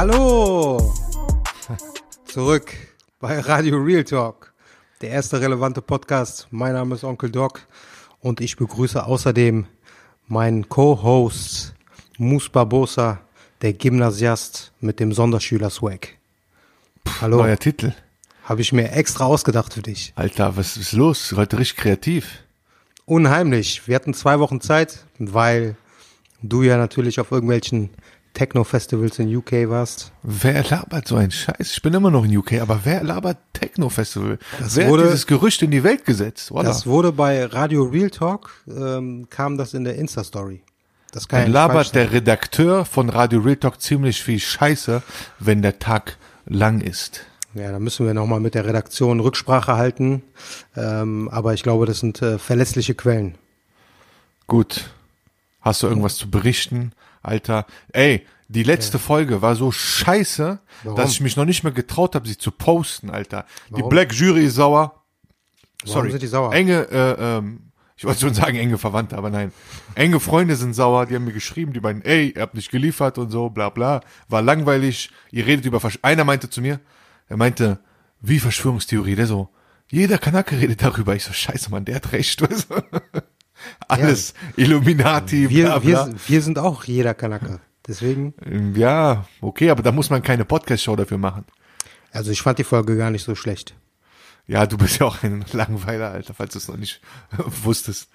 Hallo! Zurück bei Radio Real Talk, der erste relevante Podcast. Mein Name ist Onkel Doc und ich begrüße außerdem meinen Co-Host Mus Barbosa, der Gymnasiast mit dem Sonderschüler-Swag. Hallo, Neuer Titel. habe ich mir extra ausgedacht für dich. Alter, was ist los? Heute richtig kreativ. Unheimlich. Wir hatten zwei Wochen Zeit, weil du ja natürlich auf irgendwelchen Techno-Festivals in UK warst. Wer labert so einen Scheiß? Ich bin immer noch in UK, aber wer labert Techno-Festival? Das Wer wurde- hat dieses Gerücht in die Welt gesetzt? Voilà. Das wurde bei Radio Real Talk, ähm, kam das in der Insta-Story. Das kann Dann labert der Redakteur von Radio Real Talk ziemlich viel Scheiße, wenn der Tag lang ist. Ja, da müssen wir nochmal mit der Redaktion Rücksprache halten. Ähm, aber ich glaube, das sind äh, verlässliche Quellen. Gut. Hast du irgendwas zu berichten? Alter, ey, die letzte Folge war so scheiße, Warum? dass ich mich noch nicht mehr getraut habe, sie zu posten, Alter. Die Warum? Black Jury ist sauer. Sorry. sind die sauer? Enge, äh, ähm, ich wollte schon sagen enge Verwandte, aber nein. Enge Freunde sind sauer, die haben mir geschrieben, die meinen, ey, ihr habt nicht geliefert und so, bla bla. War langweilig, ihr redet über Versch Einer meinte zu mir, er meinte, wie Verschwörungstheorie, der so, jeder Kanake redet darüber. Ich so, scheiße, Mann, der hat recht. Alles Illuminati, Wir, bla bla. wir, wir sind auch jeder Kanake. Deswegen, Ja, okay, aber da muss man keine Podcast-Show dafür machen. also ich fand die Folge gar nicht so schlecht. Ja, du bist ja auch ein Langweiler, Alter, falls du es noch nicht wusstest.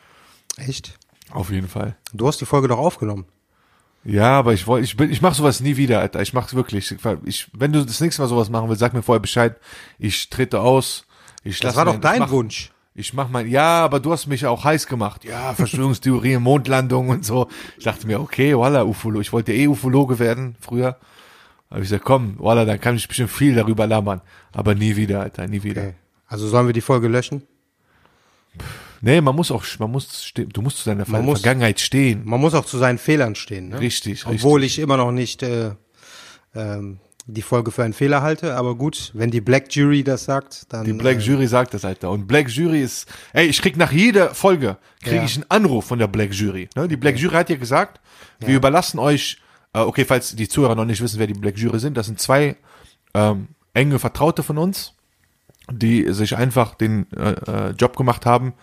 Echt? Auf jeden Fall. Du hast die Folge doch aufgenommen. Ja, aber ich wollte, ich bin, ich mach sowas nie wieder, Alter. Ich mach's wirklich. Ich, wenn du das nächste Mal sowas machen willst, sag mir vorher Bescheid. Ich trete aus. Ich Das war doch dein Wunsch. Ich mach mein, ja, aber du hast mich auch heiß gemacht. Ja, Verschwörungstheorien, Mondlandung und so. Ich dachte mir, okay, voila, Ufolo. Ich wollte eh Ufologe werden, früher. Aber ich sag, komm, voila, dann kann ich bestimmt viel darüber labern. Aber nie wieder, Alter, nie wieder. Okay. Also sollen wir die Folge löschen? Nee, man muss auch, man muss stehen, du musst zu deiner muss- Vergangenheit stehen. Man muss auch zu seinen Fehlern stehen. Ne? Richtig, Obwohl ich immer noch nicht äh, ähm, die Folge für einen Fehler halte. Aber gut, wenn die Black Jury das sagt, dann... Die Black äh, Jury sagt das, Alter. Und Black Jury ist, ey, ich krieg nach jeder Folge, kriege Ja. ich einen Anruf von der Black Jury. Ne? Die Black Jury hat ja gesagt, wir überlassen euch, äh, okay, falls die Zuhörer noch nicht wissen, wer die Black Jury sind, das sind zwei ähm, enge Vertraute von uns, die sich einfach den äh, äh, Job gemacht haben,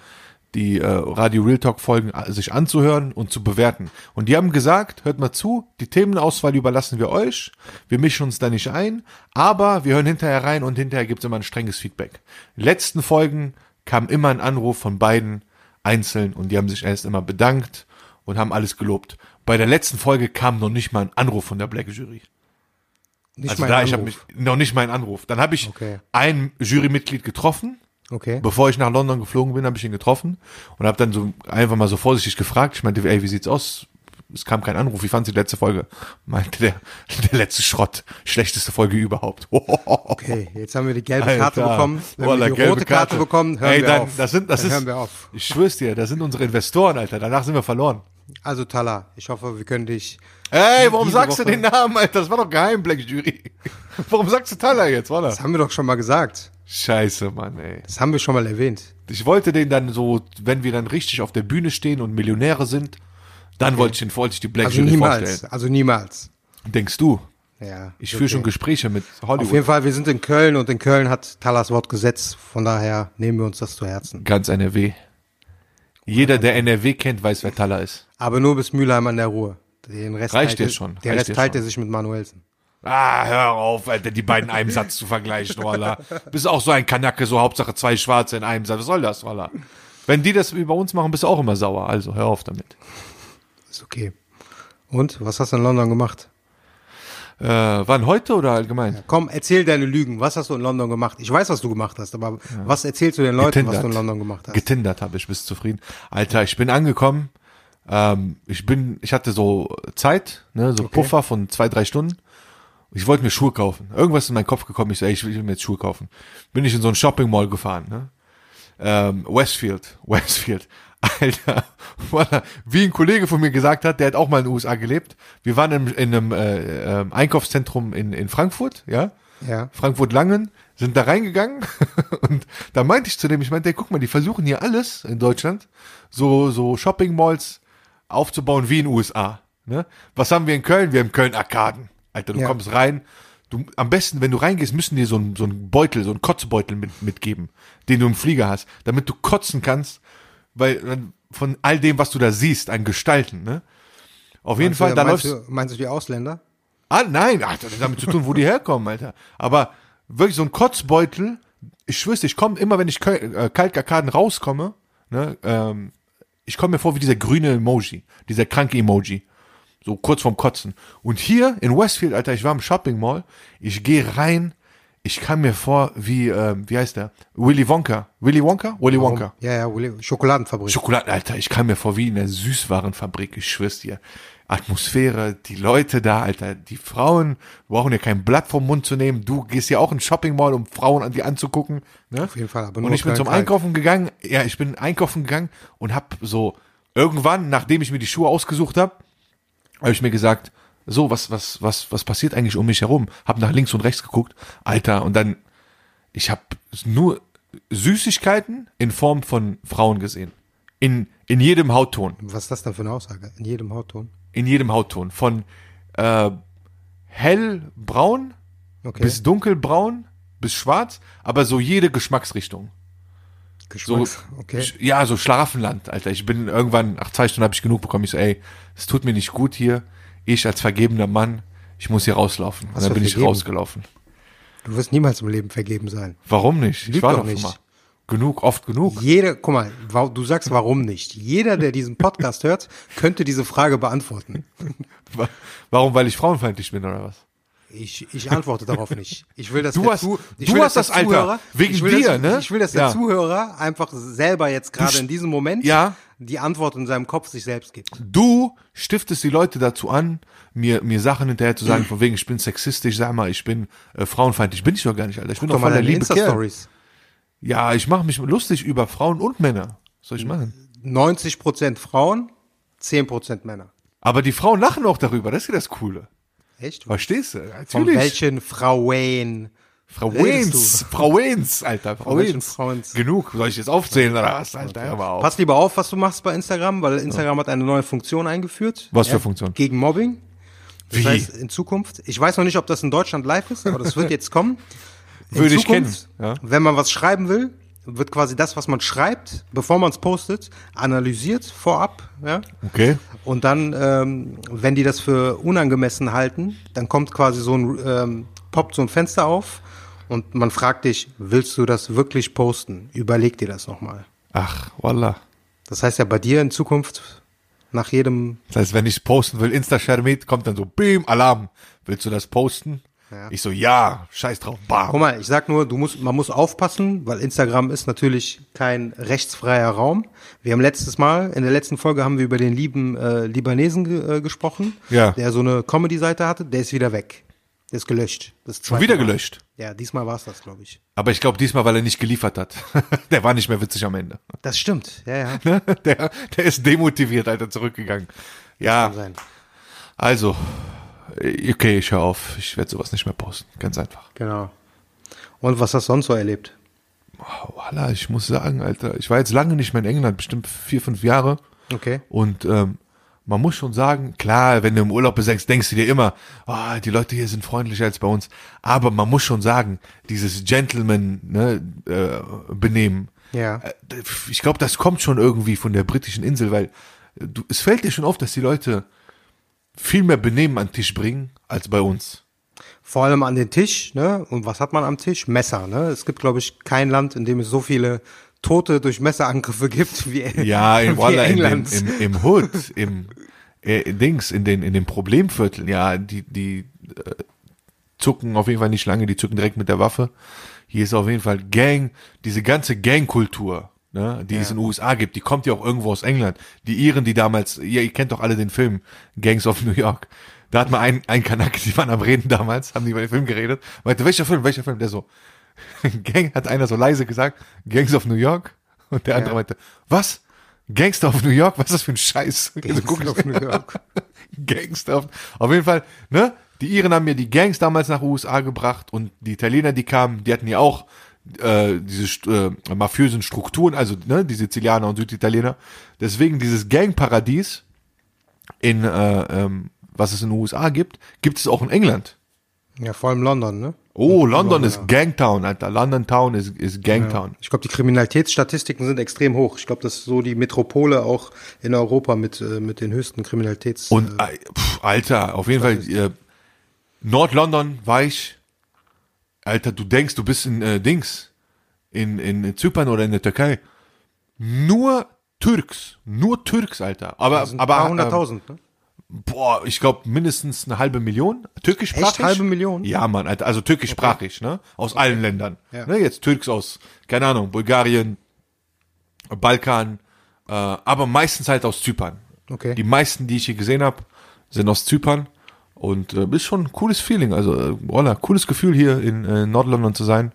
die äh, Radio Real Talk Folgen äh, sich anzuhören und zu bewerten. Und die haben gesagt, hört mal zu, die Themenauswahl überlassen wir euch, wir mischen uns da nicht ein, aber wir hören hinterher rein und hinterher gibt's immer ein strenges Feedback. Letzten Folgen kam immer ein Anruf von beiden einzeln und die haben sich erst immer bedankt und haben alles gelobt. Bei der letzten Folge kam noch nicht mal ein Anruf von der Black Jury. nicht Also da, ich habe Anruf. mich noch nicht mal einen Anruf. Dann habe ich Okay. ein Jurymitglied getroffen, Okay. Bevor ich nach London geflogen bin, habe ich ihn getroffen und habe dann so einfach mal so vorsichtig gefragt. Ich meinte, ey, wie sieht's aus? Es kam kein Anruf. Wie fandst du die letzte Folge? Meinte der, der letzte Schrott. Schlechteste Folge überhaupt. Okay, jetzt haben wir die gelbe Karte Alter. bekommen. Wenn Voila, wir die rote Karte, bekommen, hören Ey, wir dann, auf. Das sind, das Dann ist, hören wir auf. Ich schwör's dir, das sind unsere Investoren, Alter. Danach sind wir verloren. Also Tala, ich hoffe, wir können dich... Ey, warum sagst Woche- du den Namen, Alter? Das war doch geheim, Black Jury. Warum sagst du Tyler jetzt, oder? Das haben wir doch schon mal gesagt. Scheiße, Mann, ey. Das haben wir schon mal erwähnt. Ich wollte den dann so, wenn wir dann richtig auf der Bühne stehen und Millionäre sind, dann wollte ich den, wollte ich die Black Also Jury niemals. vorstellen. Also niemals. Denkst du? Ja. Ich okay. führe schon Gespräche mit Auf Hollywood. jeden Fall, wir sind in Köln und in Köln hat Talas Wort Gesetz. Von daher nehmen wir uns das zu Herzen. Ganz NRW. Jeder, der NRW kennt, weiß, wer Thaler ist. Aber nur bis Mülheim an der Ruhe. Den Rest Reicht teilt dir schon, Der reicht Rest teilt schon. er sich mit Manuelsen. Ah, hör auf, Alter, die beiden in einem Satz zu vergleichen, Roller. Bist auch so ein Kanacke, so Hauptsache zwei Schwarze in einem Satz. Was soll das, Roller? Wenn die das über uns machen, bist du auch immer sauer. Also, hör auf damit. Ist okay. Und, was hast du in London gemacht? Äh, wann heute oder allgemein? Komm, erzähl deine Lügen. Was hast du in London gemacht? Ich weiß, was du gemacht hast, aber was erzählst du den Leuten, was du in London gemacht hast? Getindert habe ich, bist zufrieden. Alter, ich bin angekommen. Ähm, ich bin, ich hatte so Zeit, ne, so Puffer von zwei, drei Stunden. Ich wollte mir Schuhe kaufen. Irgendwas ist in meinen Kopf gekommen. Ich so, ey, ich will mir jetzt Schuhe kaufen. Bin ich in so ein Shopping Mall gefahren, ne? Ähm, Westfield, Westfield. Alter, wie ein Kollege von mir gesagt hat, der hat auch mal in den USA gelebt. Wir waren in, in einem äh, äh, Einkaufszentrum in, in Frankfurt, ja, Ja. Frankfurt-Langen, sind da reingegangen und da meinte ich zu dem, ich meinte, ey, guck mal, die versuchen hier alles in Deutschland, so, so Shopping-Malls aufzubauen wie in den USA. Ne? Was haben wir in Köln? Wir haben Köln-Arkaden. Alter, du Ja. kommst rein, du, am besten, wenn du reingehst, müssen dir so ein, so ein Beutel, so ein Kotzbeutel mit, mitgeben, den du im Flieger hast, damit du kotzen kannst, weil dann von all dem, was du da siehst, an Gestalten, ne? Auf jeden Meinst Fall, du, da meinst, läufst du, meinst du die Ausländer? Ah, nein, ach, das hat damit zu tun, wo die herkommen, Alter. Aber wirklich so ein Kotzbeutel, ich schwör's ich komme immer, wenn ich äh, Kalkarkaden rauskomme, ne, ähm, ich komme mir vor wie dieser grüne Emoji, dieser kranke Emoji. So kurz vorm Kotzen. Und hier in Westfield, Alter, ich war im Shopping Mall, ich gehe rein, ich kam mir vor wie, ähm, wie heißt der? Willy Wonka. Willy Wonka? Willy Wonka. Ja, ja, Willy- Schokoladenfabrik. Schokolade, Alter, ich kam mir vor wie in der Süßwarenfabrik, ich schwör's dir. Atmosphäre, die Leute da, Alter, die Frauen brauchen ja kein Blatt vom Mund zu nehmen. Du gehst ja auch in Shopping Mall, um Frauen an dir anzugucken. Ne? Auf jeden Fall, aber Und nur ich bin zum Köln-Kalk. Einkaufen gegangen. Ja, ich bin einkaufen gegangen und hab so irgendwann, nachdem ich mir die Schuhe ausgesucht habe, habe ich mir gesagt, so was was was was passiert eigentlich um mich herum? Hab nach links und rechts geguckt, Alter, und dann ich habe nur Süßigkeiten in Form von Frauen gesehen. In in jedem Hautton, Was ist das denn für eine Aussage? In jedem Hautton? in jedem Hautton von äh, hellbraun Okay. bis dunkelbraun bis schwarz, aber so jede Geschmacksrichtung. So, okay. Ja, so Schlafenland, Alter. Ich bin irgendwann, nach zwei Stunden habe ich genug bekommen. Ich so, ey, es tut mir nicht gut hier. Ich als vergebener Mann, ich muss hier rauslaufen. Und Was dann für bin ich vergeben? rausgelaufen. Du wirst niemals im Leben vergeben sein. Warum nicht? Ich Lüg war doch nicht. mal. Genug, oft genug. Jeder, guck mal, du sagst warum nicht. Jeder, der diesen Podcast hört, könnte diese Frage beantworten. Wa- Warum? Weil ich frauenfeindlich bin oder was? Ich, ich antworte darauf nicht. Ich will, dass Du hast- du will, hast dass das, der Alter. Zuhörer, Wegen dir, dass, ne? Ich will, dass der Ja. Zuhörer einfach selber jetzt gerade in diesem Moment Ja. die Antwort in seinem Kopf sich selbst gibt. Du stiftest die Leute dazu an, mir, mir Sachen hinterher zu sagen, von wegen, ich bin sexistisch, sag mal, ich bin äh, frauenfeindlich. Bin ich doch gar nicht, Alter. Ich bin doch mal voll der deine liebe. Insta-Stories. Ja, ich mache mich lustig über Frauen und Männer. Was soll ich machen? 90% Frauen, 10% Männer. Aber die Frauen lachen auch darüber, das ist ja das Coole. Echt? Verstehst du? Von Natürlich. welchen Frauen? Frau du? Frau Wens, Alter, Frau Von. Frauens? Genug, soll ich jetzt aufzählen oder was? Alter, mal auf. Pass lieber auf, was du machst bei Instagram, weil Instagram hat eine neue Funktion eingeführt. Was für Funktion? Gegen Mobbing. Das Wie? heißt, in Zukunft, ich weiß noch nicht, ob das in Deutschland live ist, aber das wird jetzt kommen. In Würde ich Zukunft, kennen, ja. Wenn man was schreiben will, wird quasi das, was man schreibt, bevor man es postet, analysiert vorab, ja. Okay. Und dann, ähm, wenn die das für unangemessen halten, dann kommt quasi so ein, ähm, poppt so ein Fenster auf und man fragt dich, willst du das wirklich posten? Überleg dir das nochmal. Ach, voila. Das heißt ja bei dir in Zukunft nach jedem, Das heißt, wenn ich posten will, Insta-Share-Meet, kommt dann so, Beam, Alarm. Willst du das posten? Ja. Ich so, ja, scheiß drauf, bam. guck mal, ich sag nur, du musst, man muss aufpassen, weil Instagram ist natürlich kein rechtsfreier Raum. Wir haben letztes Mal, in der letzten Folge haben wir über den lieben äh, Libanesen ge äh, gesprochen, Ja. der so eine Comedy-Seite hatte, der ist wieder weg. Der ist gelöscht. Das Schon wieder Mal. gelöscht. Ja, diesmal war es das, glaube ich. Aber ich glaube diesmal, weil er nicht geliefert hat. der war nicht mehr witzig am Ende. Das stimmt, ja, ja. Ne? Der, der ist demotiviert, Alter, zurückgegangen. Ja, also, okay, ich höre auf. Ich werde sowas nicht mehr posten. Ganz einfach. Genau. Und was hast du sonst so erlebt? Oh, Walla, ich muss sagen, Alter, ich war jetzt lange nicht mehr in England, bestimmt vier, fünf Jahre. Okay. Und ähm, man muss schon sagen, klar, wenn du im Urlaub bist, denkst du dir immer, ah, die Leute hier sind freundlicher als bei uns. Aber man muss schon sagen, dieses Gentleman ne, äh, Ja. äh, ich glaube, das kommt schon irgendwie von der britischen Insel, weil äh, du, es fällt dir schon auf, dass die Leute viel mehr Benehmen an den Tisch bringen als bei uns. Vor allem an den Tisch, ne? Und was hat man am Tisch? Messer, ne? Es gibt, glaube ich, kein Land, in dem es so viele Tote durch Messerangriffe gibt wie, Ja, in, wie Walla, in den, England. im, im Hood, im äh, Dings, in den, in den Problemvierteln, ja, die, die äh, zucken auf jeden Fall nicht lange, die zucken direkt mit der Waffe. Hier ist auf jeden Fall Gang, diese ganze Gangkultur ne, die es in den USA gibt, die kommt ja auch irgendwo aus England. Die Iren, die damals, ihr, ihr kennt doch alle den Film Gangs of New York. Da hat mal ein, ein Kanake, die waren am Reden damals, haben die über den Film geredet, meinte, welcher Film, welcher Film? Der so, Gang, hat einer so leise gesagt, Gangs of New York. Und der andere Ja. meinte, was? Gangster of New York? Was ist das für ein Scheiß? Gangs guck ich- of New York. Gangster. auf- Auf jeden Fall, ne? Die Iren haben ja die Gangs damals nach USA gebracht und die Italiener, die kamen, die hatten ja auch äh, diese äh, mafiösen Strukturen, also ne, die Sizilianer und Süditaliener. Deswegen dieses Gangparadies in äh, ähm, was es in den USA gibt, gibt es auch in England. Ja, vor allem London, ne? Oh, London London, ist Gangtown, Alter. London Town ist, ist Gangtown. Ich glaube, die Kriminalitätsstatistiken sind extrem hoch. Ich glaube, das ist so die Metropole auch in Europa mit, äh, mit den höchsten Kriminalitäts... Und äh, pff, Alter, auf jeden Fall äh, Nord-London war ich. Alter, du denkst, du bist in äh, Dings in in Zypern oder in der Türkei. Nur Türks, nur Türks, Alter. Aber das sind aber ein paar ähm, hunderttausend, ne? boah, ich glaube mindestens eine halbe Million türkischsprachig. Echt? Halbe Million? Ja, Mann, Alter, also türkischsprachig, ne? Aus allen Ländern. Ja. Ne, jetzt Türks aus, keine Ahnung, Bulgarien, Balkan, äh, aber meistens halt aus Zypern. Okay. Die meisten, die ich hier gesehen habe, sind aus Zypern. Und äh, ist schon ein cooles Feeling. Also, äh, voilà, cooles Gefühl hier in äh, Nordlondon zu sein.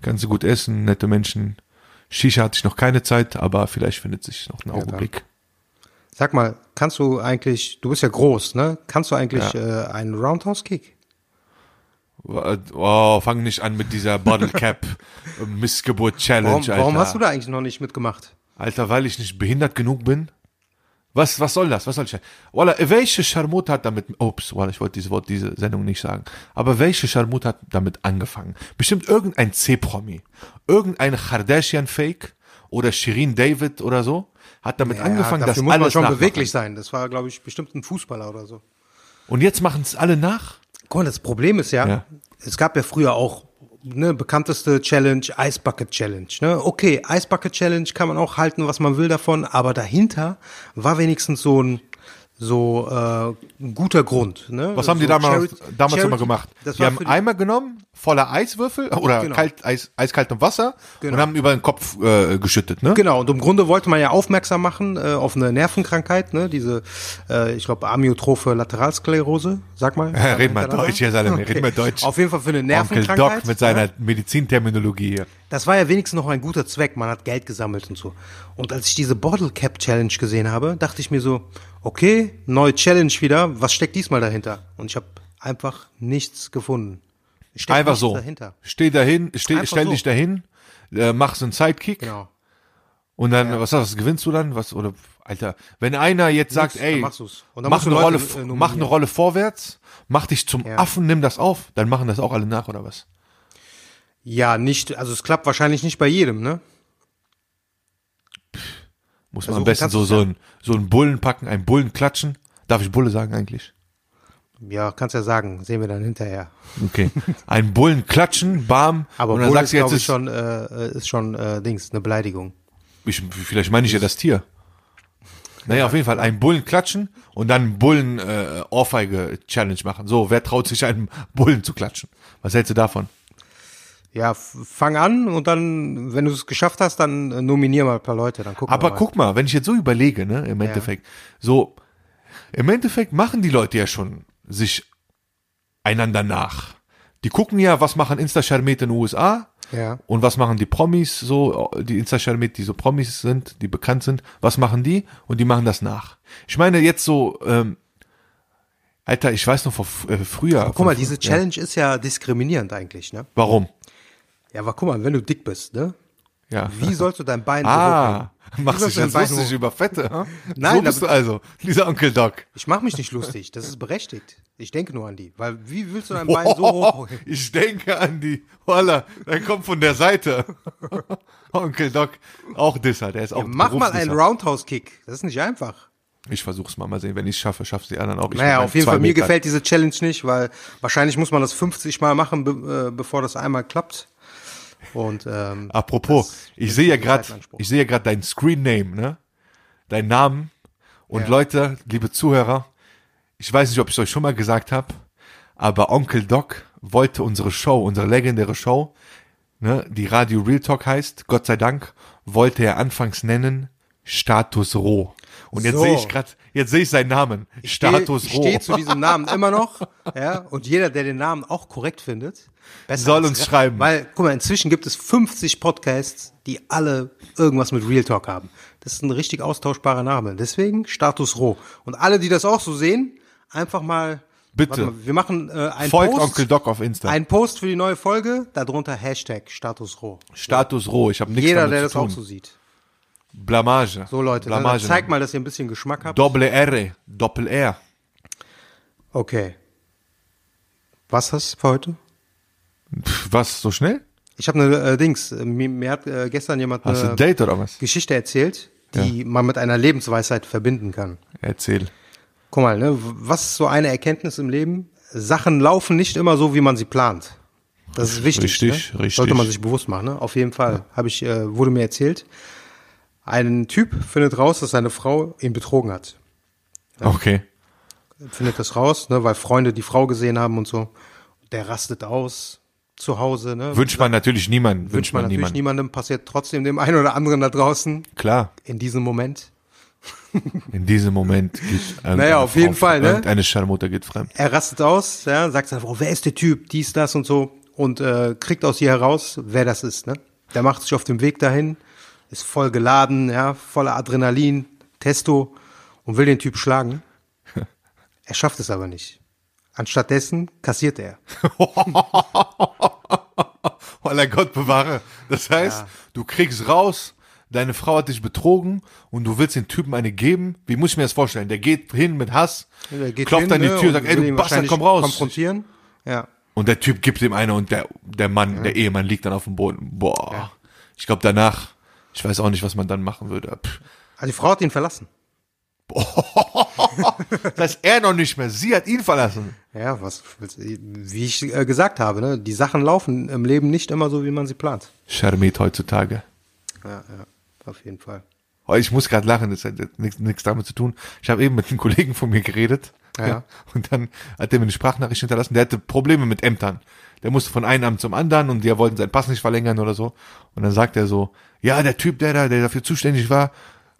Kannst du gut essen, nette Menschen. Shisha hatte ich noch keine Zeit, aber vielleicht findet sich noch ein dann. Augenblick. Sag mal, kannst du eigentlich, du bist ja groß, ne? Kannst du eigentlich Ja. äh, einen Roundhouse-Kick? Oh, fang nicht an mit dieser Bottle Cap äh, Missgeburt Challenge, Warum, Alter. warum hast du da eigentlich noch nicht mitgemacht? Alter, weil ich nicht behindert genug bin? Was, was soll das? Was soll ich? Walla, welche Scharmut hat damit, ups, walla, ich wollte dieses Wort, diese Sendung nicht sagen. Aber welche Scharmut hat damit angefangen? Bestimmt irgendein C-Promi. Irgendein Kardashian-Fake oder Shirin David oder so hat damit angefangen, dafür das muss man alles schon nachmachen. beweglich sein. Das war, glaube ich, bestimmt ein Fußballer oder so. Und jetzt machen es alle nach? Guck mal, das Problem ist ja, Ja. es gab ja früher auch ne, bekannteste Challenge, Ice Bucket Challenge. Ne? Okay, Ice Bucket Challenge kann man auch halten, was man will davon, aber dahinter war wenigstens so ein so äh, ein guter Grund. Ne? Was haben so die damals, Charity- damals immer Charity- gemacht? Das die haben Eimer genommen, voller Eiswürfel oder Genau. kalt, Eis, eiskaltem Wasser Genau. und haben über den Kopf äh, geschüttet, ne? Genau, und im Grunde wollte man ja aufmerksam machen äh, auf eine Nervenkrankheit, ne? diese, äh, ich glaube, Amyotrophe Lateralsklerose, sag mal. Ja, red mal. Deutsch, ja, Salem, red mal Deutsch. Auf jeden Fall für eine Onkel Nervenkrankheit. Doc mit seiner ne? Medizinterminologie hier. Das war ja wenigstens noch ein guter Zweck. Man hat Geld gesammelt und so. Und als ich diese Bottle Cap Challenge gesehen habe, dachte ich mir so, okay, neue Challenge wieder. Was steckt diesmal dahinter? Und ich habe einfach nichts gefunden. Einfach nichts so. Dahinter. Steh dahin, steh, Einfach stell so. dich dahin, äh, mach so einen Sidekick Genau. und dann, was, was gewinnst du dann? Was, oder, Alter, wenn einer jetzt sagt, dann ey, mach eine, Rolle, äh, mach eine Rolle vorwärts, mach dich zum Ja. Affen, nimm das auf, dann machen das auch alle nach, oder was? Ja, nicht, also es klappt wahrscheinlich nicht bei jedem, ne? Muss man am besten so, so, ja. ein, so einen Bullen packen, einen Bullen klatschen. Darf ich Bulle sagen eigentlich? Ja, kannst ja sagen, sehen wir dann hinterher. Okay. Einen Bullen klatschen, bam, Aber und dann sagst ist, jetzt, ist, schon, äh, ist schon äh, Dings, eine Beleidigung. ich, vielleicht meine ich ja das Tier. Naja, auf jeden Fall einen Bullen klatschen und dann einen Bullen äh, Ohrfeige Challenge machen. So, wer traut sich einen Bullen zu klatschen? Was hältst du davon? Ja, fang an und dann, wenn du es geschafft hast, dann äh, nominier mal ein paar Leute, dann gucken Aber wir mal. guck mal, wenn ich jetzt so überlege, ne, im Endeffekt, so, im Endeffekt machen die Leute ja schon sich einander nach. Die gucken ja, was machen Insta-Charmete in den USA Ja. und was machen die Promis so, die Insta-Charmete, die so Promis sind, die bekannt sind, was machen die? Und die machen das nach. Ich meine jetzt so, ähm, Alter, ich weiß noch vor äh, früher. Guck mal, diese Challenge ist ja diskriminierend eigentlich, ne? Warum? Ja, aber guck mal, wenn du dick bist, ne? Ja. Wie sollst du dein Bein so Ah? Wie machst dich du jetzt lustig hoch- über Fette, hm? Nein, so bist du also, dieser Onkel Doc. Ich mach mich nicht lustig, das ist berechtigt. Ich denke nur an die, weil wie willst du dein Bein so hoch? ich denke an die, voila, der kommt von der Seite. Onkel Doc, auch Disser, der ist auch Mach mal einen Berufsdisser. Roundhouse-Kick. Das ist nicht einfach. Ich versuch's mal, mal sehen, wenn ich schaffe, schaff's die anderen auch. Ich Naja, auf jeden Fall, zwei mir gefällt diese Challenge nicht, weil wahrscheinlich muss man das 50 Mal machen, be äh, bevor das einmal klappt. Und ähm, Apropos, ich sehe ja gerade, ich sehe ja gerade dein Screen Name, ne? Dein Namen. Und Ja. Leute, liebe Zuhörer, ich weiß nicht, ob ich es euch schon mal gesagt habe, aber Onkel Doc wollte unsere Show, unsere legendäre Show, ne, die Radio Real Talk heißt, Gott sei Dank, wollte er anfangs nennen Status Roh. Und jetzt So. sehe ich gerade, jetzt sehe ich seinen Namen. Status ich Roh. stehe zu diesem Namen immer noch. Ja, und jeder, der den Namen auch korrekt findet, besser Soll uns schreiben. Weil, guck mal, inzwischen gibt es 50 Podcasts, die alle irgendwas mit Real Talk haben. Das ist ein richtig austauschbarer Name. Deswegen Status Roh. Und alle, die das auch so sehen, einfach mal. Bitte. Mal, wir machen äh, einen Folgt Post. Onkel Doc auf Insta. Ein Post für die neue Folge, darunter Hashtag Status Roh. Status Roh. Ich habe nichts Jeder, damit der zu das auch tun. so sieht. Blamage. So Leute, Blamage. dann zeigt mal, dass ihr ein bisschen Geschmack habt. Doppel R, Doppel R. Okay. Was hast du für heute? Was, so schnell? Ich habe eine äh, Dings. äh, Mir, mir hat äh, gestern jemand Hast eine ein Date oder was? Geschichte erzählt, die man mit einer Lebensweisheit verbinden kann. Erzähl. Guck mal, ne, was ist so eine Erkenntnis im Leben? Sachen laufen nicht immer so, wie man sie plant. Das ist wichtig. Richtig, ne? richtig. Sollte man sich bewusst machen. Ne? Auf jeden Fall habe ich, äh, wurde mir erzählt, ein Typ findet raus, dass seine Frau ihn betrogen hat. Okay. Findet das raus, ne, weil Freunde die Frau gesehen haben und so. Der rastet aus zu Hause. Ne? Wünscht man natürlich niemanden. Wünscht man natürlich niemanden. niemandem, passiert trotzdem dem einen oder anderen da draußen Klar. in diesem Moment. In diesem Moment geht Naja, auf jeden Fall, ne? Irgendeine Scharmutter geht fremd. Er rastet aus, ja, sagt seiner Frau, wer ist der Typ, dies, das und so und äh, kriegt aus ihr heraus, wer das ist. Ne? Der macht sich auf dem Weg dahin, ist voll geladen, ja, voller Adrenalin, Testo und will den Typ schlagen. Er schafft es aber nicht. Anstattdessen kassiert er. Aller Gott bewahre. Das heißt, du kriegst raus, deine Frau hat dich betrogen und du willst den Typen eine geben. Wie muss ich mir das vorstellen? Der geht hin mit Hass, klopft hin, an die ne, Tür, und sagt, ey, du Bastard, komm raus. Konfrontieren. Ja. Und der Typ gibt ihm eine und der, der Mann, der Ehemann liegt dann auf dem Boden. Boah. Ich glaube danach, ich weiß auch nicht, was man dann machen würde. Pff. Also die Frau hat ihn verlassen. Das heißt, er noch nicht mehr, sie hat ihn verlassen. Ja, was, wie ich äh, gesagt habe, ne, die Sachen laufen im Leben nicht immer so, wie man sie plant. Charmit heutzutage. Ja, ja, auf jeden Fall. Oh, ich muss gerade lachen, das hat nichts, damit zu tun. Ich habe eben mit einem Kollegen von mir geredet. Ja. Und dann hat er mir eine Sprachnachricht hinterlassen. Der hatte Probleme mit Ämtern. Der musste von einem Amt zum anderen und die wollten seinen Pass nicht verlängern oder so. Und dann sagt er so, ja, der Typ, der da, der dafür zuständig war,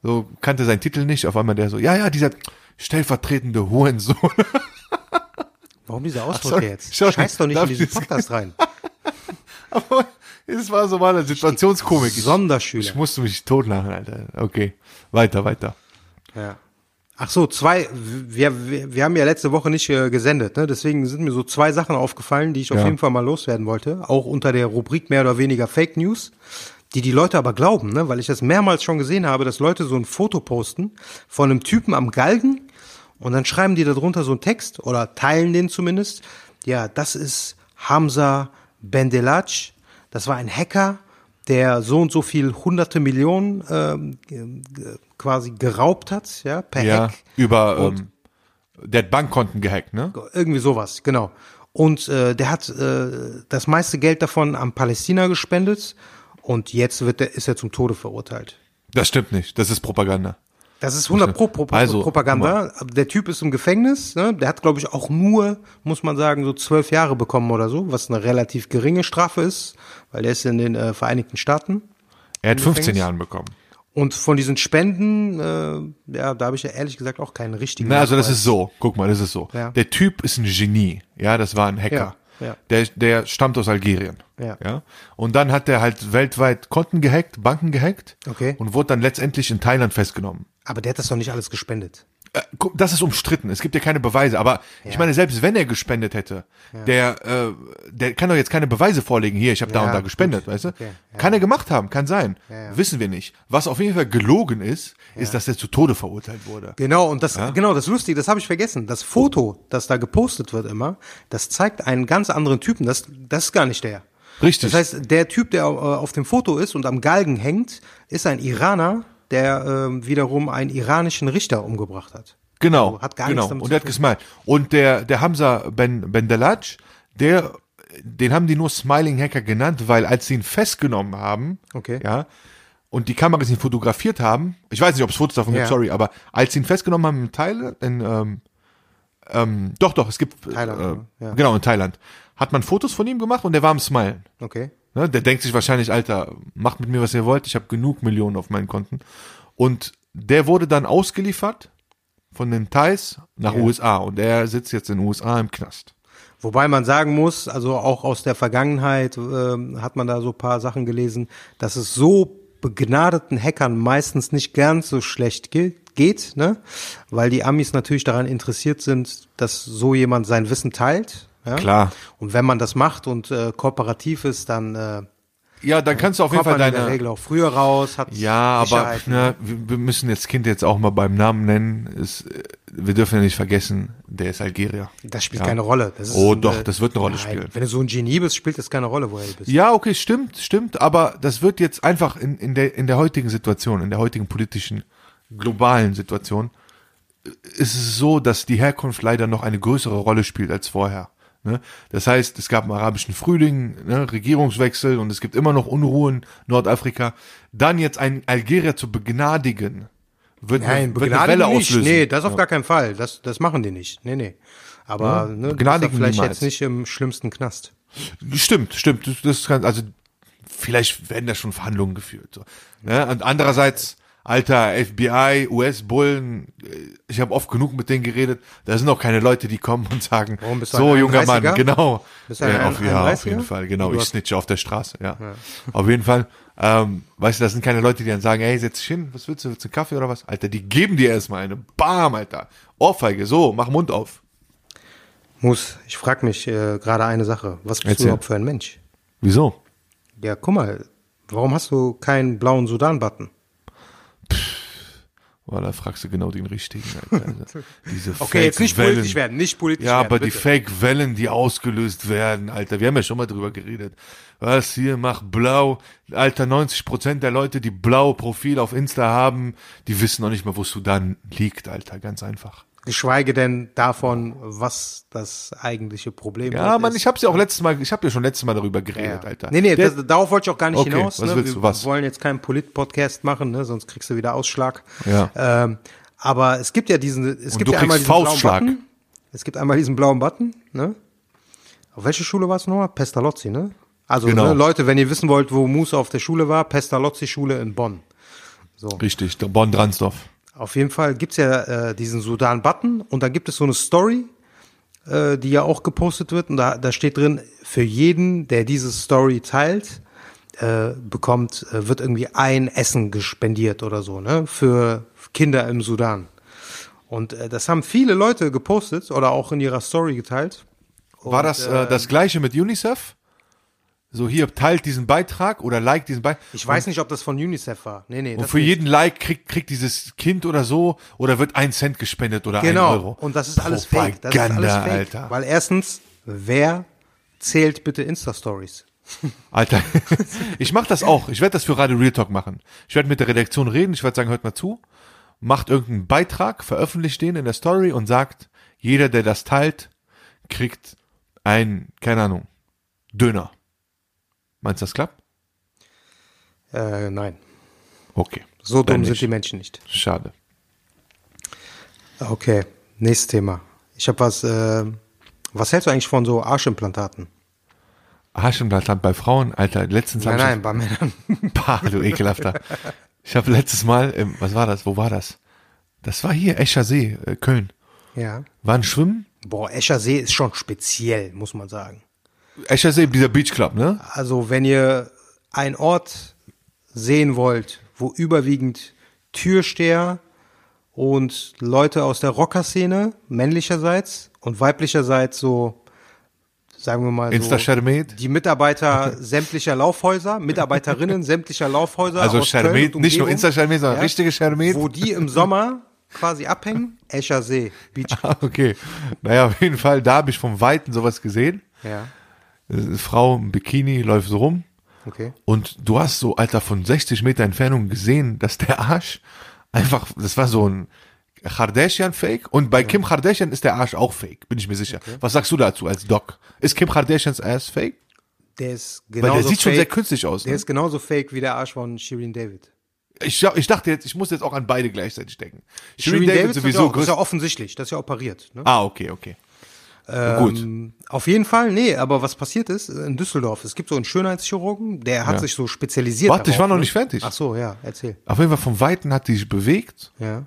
so kannte seinen Titel nicht. Auf einmal der so, ja, ja, dieser stellvertretende Hurensohn. Warum dieser Ausdruck sorry, jetzt? sorry. Scheiß doch nicht in diesen das- Podcast rein. Aber es war so mal eine Situationskomik. Ich, ich Sonderschüler. musste mich totlachen, Alter. Okay, weiter, weiter. Ja. Ach so, zwei, wir, wir, wir haben ja letzte Woche nicht äh, gesendet, ne? deswegen sind mir so zwei Sachen aufgefallen, die ich auf Ja. jeden Fall mal loswerden wollte, auch unter der Rubrik mehr oder weniger Fake News, die die Leute aber glauben, ne? weil ich das mehrmals schon gesehen habe, dass Leute so ein Foto posten von einem Typen am Galgen und dann schreiben die darunter so einen Text oder teilen den zumindest. Ja, das ist Hamza Bendelac, das war ein Hacker, der so und so viel hunderte Millionen ähm, quasi geraubt hat, ja, per Ja, Hack. über, Und- ähm, der hat Bankkonten gehackt, ne? Irgendwie sowas, genau. Und äh, der hat äh, das meiste Geld davon an Palästina gespendet und jetzt wird der, ist er zum Tode verurteilt. Das stimmt nicht. Das ist Propaganda. Das ist 100 pro, pro Also, Propaganda. Der Typ ist im Gefängnis. Ne? Der hat, glaube ich, auch nur, muss man sagen, so zwölf Jahre bekommen oder so, was eine relativ geringe Strafe ist, weil der ist in den äh, Vereinigten Staaten. Er hat 15 Gefängnis? Jahren bekommen. Und von diesen Spenden, äh, ja, da habe ich ja ehrlich gesagt auch keinen richtigen. Na, also das ist so. Guck mal, das ist so. Ja. Der Typ ist ein Genie. Ja, das war ein Hacker. Ja, ja. Der, der stammt aus Algerien. Ja. ja. Und dann hat er halt weltweit Konten gehackt, Banken gehackt. Okay. Und wurde dann letztendlich in Thailand festgenommen. Aber der hat das doch nicht alles gespendet. Das ist umstritten. Es gibt ja keine Beweise. Aber ich meine, selbst wenn er gespendet hätte, der, äh, der kann doch jetzt keine Beweise vorlegen. Hier, ich habe da Ja, und da gut. gespendet, weißt du? Okay, ja. Kann er gemacht haben, kann sein. ja. Wissen wir nicht. Was auf jeden Fall gelogen ist, ist, dass er zu Tode verurteilt wurde. Genau, und das, genau, das Lustige, das habe ich vergessen. Das Foto, das da gepostet wird immer, das zeigt einen ganz anderen Typen. Das, das ist gar nicht der. Richtig. Das heißt, der Typ, der äh, auf dem Foto ist und am Galgen hängt, ist ein Iraner, der ähm, wiederum einen iranischen Richter umgebracht hat. Genau, Also hat gar genau. nichts damit und der hat gesmiled. Und der, der Hamza Ben, Bendelaj, der, den haben die nur Smiling Hacker genannt, weil als sie ihn festgenommen haben, Okay. ja, und die Kameras ihn fotografiert haben, ich weiß nicht, ob es Fotos davon Ja. gibt, sorry, aber als sie ihn festgenommen haben in Thailand, in, ähm, ähm, doch, doch, es gibt, Thailand, äh? Ja. genau, in Thailand, hat man Fotos von ihm gemacht und der war am Smilen. Okay. Ne? Der denkt sich wahrscheinlich, Alter, macht mit mir, was ihr wollt, ich habe genug Millionen auf meinen Konten. Und der wurde dann ausgeliefert von den Thais nach Ja. USA und er sitzt jetzt in den USA im Knast. Wobei man sagen muss, also auch aus der Vergangenheit ähm, hat man da so ein paar Sachen gelesen, dass es so begnadeten Hackern meistens nicht ganz so schlecht ge geht, ne? Weil die Amis natürlich daran interessiert sind, dass so jemand sein Wissen teilt. Ja? Klar. Und wenn man das macht und äh, kooperativ ist, dann äh, Ja, dann kannst du auf jeden Fall man in der deine. Regel auch früher raus. Hat Ja, aber ne, wir müssen jetzt Kind jetzt auch mal beim Namen nennen. Ist, äh, wir dürfen ja nicht vergessen, der ist Algerier. Das spielt Ja. keine Rolle. Oh, ein, doch, äh, das wird eine Rolle nein, spielen. Wenn du so ein Genie bist, spielt das keine Rolle, woher du bist. Ja, okay, stimmt, stimmt, aber das wird jetzt einfach in, in, der, in der heutigen Situation, in der heutigen politischen, globalen Situation, äh, ist es so, dass die Herkunft leider noch eine größere Rolle spielt als vorher. Ne? Das heißt, es gab einen arabischen Frühling, ne, Regierungswechsel und es gibt immer noch Unruhen in Nordafrika. Dann jetzt einen Algerier zu begnadigen, wird, Nein, wird eine Welle nicht. auslösen. Nee, das auf Ja. gar keinen Fall. Das, das machen die nicht. Nee, nee. Aber Ja, ne, begnadigen vielleicht niemals. jetzt nicht im schlimmsten Knast. Stimmt, stimmt. Das, das kann, also vielleicht werden da schon Verhandlungen geführt. So. Ne? Und andererseits, alter FBI, US-Bullen, äh, ich habe oft genug mit denen geredet. Da sind auch keine Leute, die kommen und sagen, Warum, bist du so ein junger Mann, 31er? genau. Bist du ein ja, auf, ja, auf 31er? jeden Fall, genau. Du Ich snitche auf der Straße, ja. Auf jeden Fall. Ähm, weißt du, das sind keine Leute, die dann sagen, ey, setz dich hin, was willst du, willst du einen Kaffee oder was? Alter, die geben dir erstmal eine. Bam, Alter. Ohrfeige, so, mach Mund auf. Muss, ich frage mich äh, gerade eine Sache. Was bist Erzähl. du überhaupt für ein Mensch? Wieso? Ja, guck mal, warum hast du keinen blauen Sudan-Button? Weil da fragst du genau den richtigen. Alter. Also, diese Okay, jetzt nicht Fake-Wellen. politisch werden, nicht politisch Ja, werden. aber die bitte. Fake-Wellen, die ausgelöst werden, Alter, wir haben ja schon mal drüber geredet. Was hier, mach blau. Alter, 90% der Leute, die blau Profil auf Insta haben, die wissen noch nicht mal, wo Sudan liegt, Alter, ganz einfach. Geschweige denn davon, was das eigentliche Problem Ja, dort Mann, ist. ich hab's ja auch letztes Mal, ich hab ja schon letztes Mal darüber geredet, Ja. Alter. Nee, nee, Der- das, darauf wollte ich auch gar nicht Okay, hinaus. was ne? willst Wir du, was? wollen jetzt keinen Polit-Podcast machen, ne? sonst kriegst du wieder Ausschlag. Ja. Ähm, aber es gibt ja diesen, es Und gibt ja einmal diesen blauen Faustschlag. Button. Es gibt einmal diesen blauen Button, ne? Auf welche Schule warst du nochmal? Pestalozzi, ne? Also, Genau. ne, Leute, wenn ihr wissen wollt, wo Musa auf der Schule war, Pestalozzi-Schule in Bonn. Richtig, der Bonn-Dransdorf. Auf jeden Fall gibt's ja äh, diesen Sudan-Button und da gibt es so eine Story, äh, die ja auch gepostet wird und da, da steht drin, für jeden, der diese Story teilt, äh, bekommt, äh, wird irgendwie ein Essen gespendiert oder so, ne, für Kinder im Sudan. Und äh, das haben viele Leute gepostet oder auch in ihrer Story geteilt. War Und, das äh, das gleiche mit UNICEF? So hier teilt diesen Beitrag oder like diesen Beitrag. Ich weiß nicht, ob das von UNICEF war. Nee, nee. Und für nicht. jeden Like kriegt, kriegt dieses Kind oder so oder wird ein Cent gespendet oder Genau. ein Euro. Und das ist alles fake. Das ist Propaganda, alles fake. Alter. Weil erstens, wer zählt bitte Insta-Stories? Alter, ich mach das auch. Ich werde das für Radio Real Talk machen. Ich werde mit der Redaktion reden. Ich werde sagen, hört mal zu. Macht irgendeinen Beitrag, veröffentlicht den in der Story und sagt, jeder, der das teilt, kriegt ein, keine Ahnung, Döner. Meinst du, das klappt? Äh, nein. Okay. So dumm sind die Menschen nicht. Schade. Okay, nächstes Thema. Ich habe was, äh, was hältst du eigentlich von so Arschimplantaten? Arschenblattland bei Frauen, Alter, letztens Nein, nein, bei Männern. Pah, du ekelhafter. Ich habe letztes Mal, ähm, was war das? Wo war das? Das war hier, Escher See, äh, Köln. ja. War ein Schwimmen? Boah, Escher See ist schon speziell, muss man sagen. Escher See, dieser Beach Club, ne? Also, wenn ihr einen Ort sehen wollt, wo überwiegend Türsteher und Leute aus der Rockerszene, männlicherseits und weiblicherseits so, sagen wir mal Insta so, die Mitarbeiter sämtlicher Laufhäuser, Mitarbeiterinnen sämtlicher Laufhäuser Also Schermet, nicht nur Umgebung, Insta Schermet, sondern richtige Schermet. wo die im Sommer quasi abhängen, Escher See, Beach Club. Okay. Naja, auf jeden Fall, da habe ich vom Weiten sowas gesehen. Ja, Frau im Bikini läuft so rum. okay. Und du hast so, Alter, von 60 Meter Entfernung gesehen, dass der Arsch einfach, das war so ein Kardashian-Fake. Und bei Kim Kardashian ist der Arsch auch fake, bin ich mir sicher. Was sagst du dazu als Doc? Ist Kim Kardashians Ass fake? Der ist Weil genauso der sieht schon fake, sehr künstlich aus. Der Ne? ist genauso fake wie der Arsch von Shirin David. Ich, ich dachte jetzt, ich muss jetzt auch an beide gleichzeitig denken. Shirin, Shirin David, David ist sowieso ja, auch- das ist ja offensichtlich, das ist ja operiert. Ne? Ah, okay, okay. Gut. Ähm, auf jeden Fall, nee, aber was passiert ist, in Düsseldorf, es gibt so einen Schönheitschirurgen, der hat Ja. sich so spezialisiert. Warte, ich darauf, war noch ne? nicht fertig. Ach so, ja, erzähl. Auf jeden Fall vom Weiten hat die sich bewegt Ja.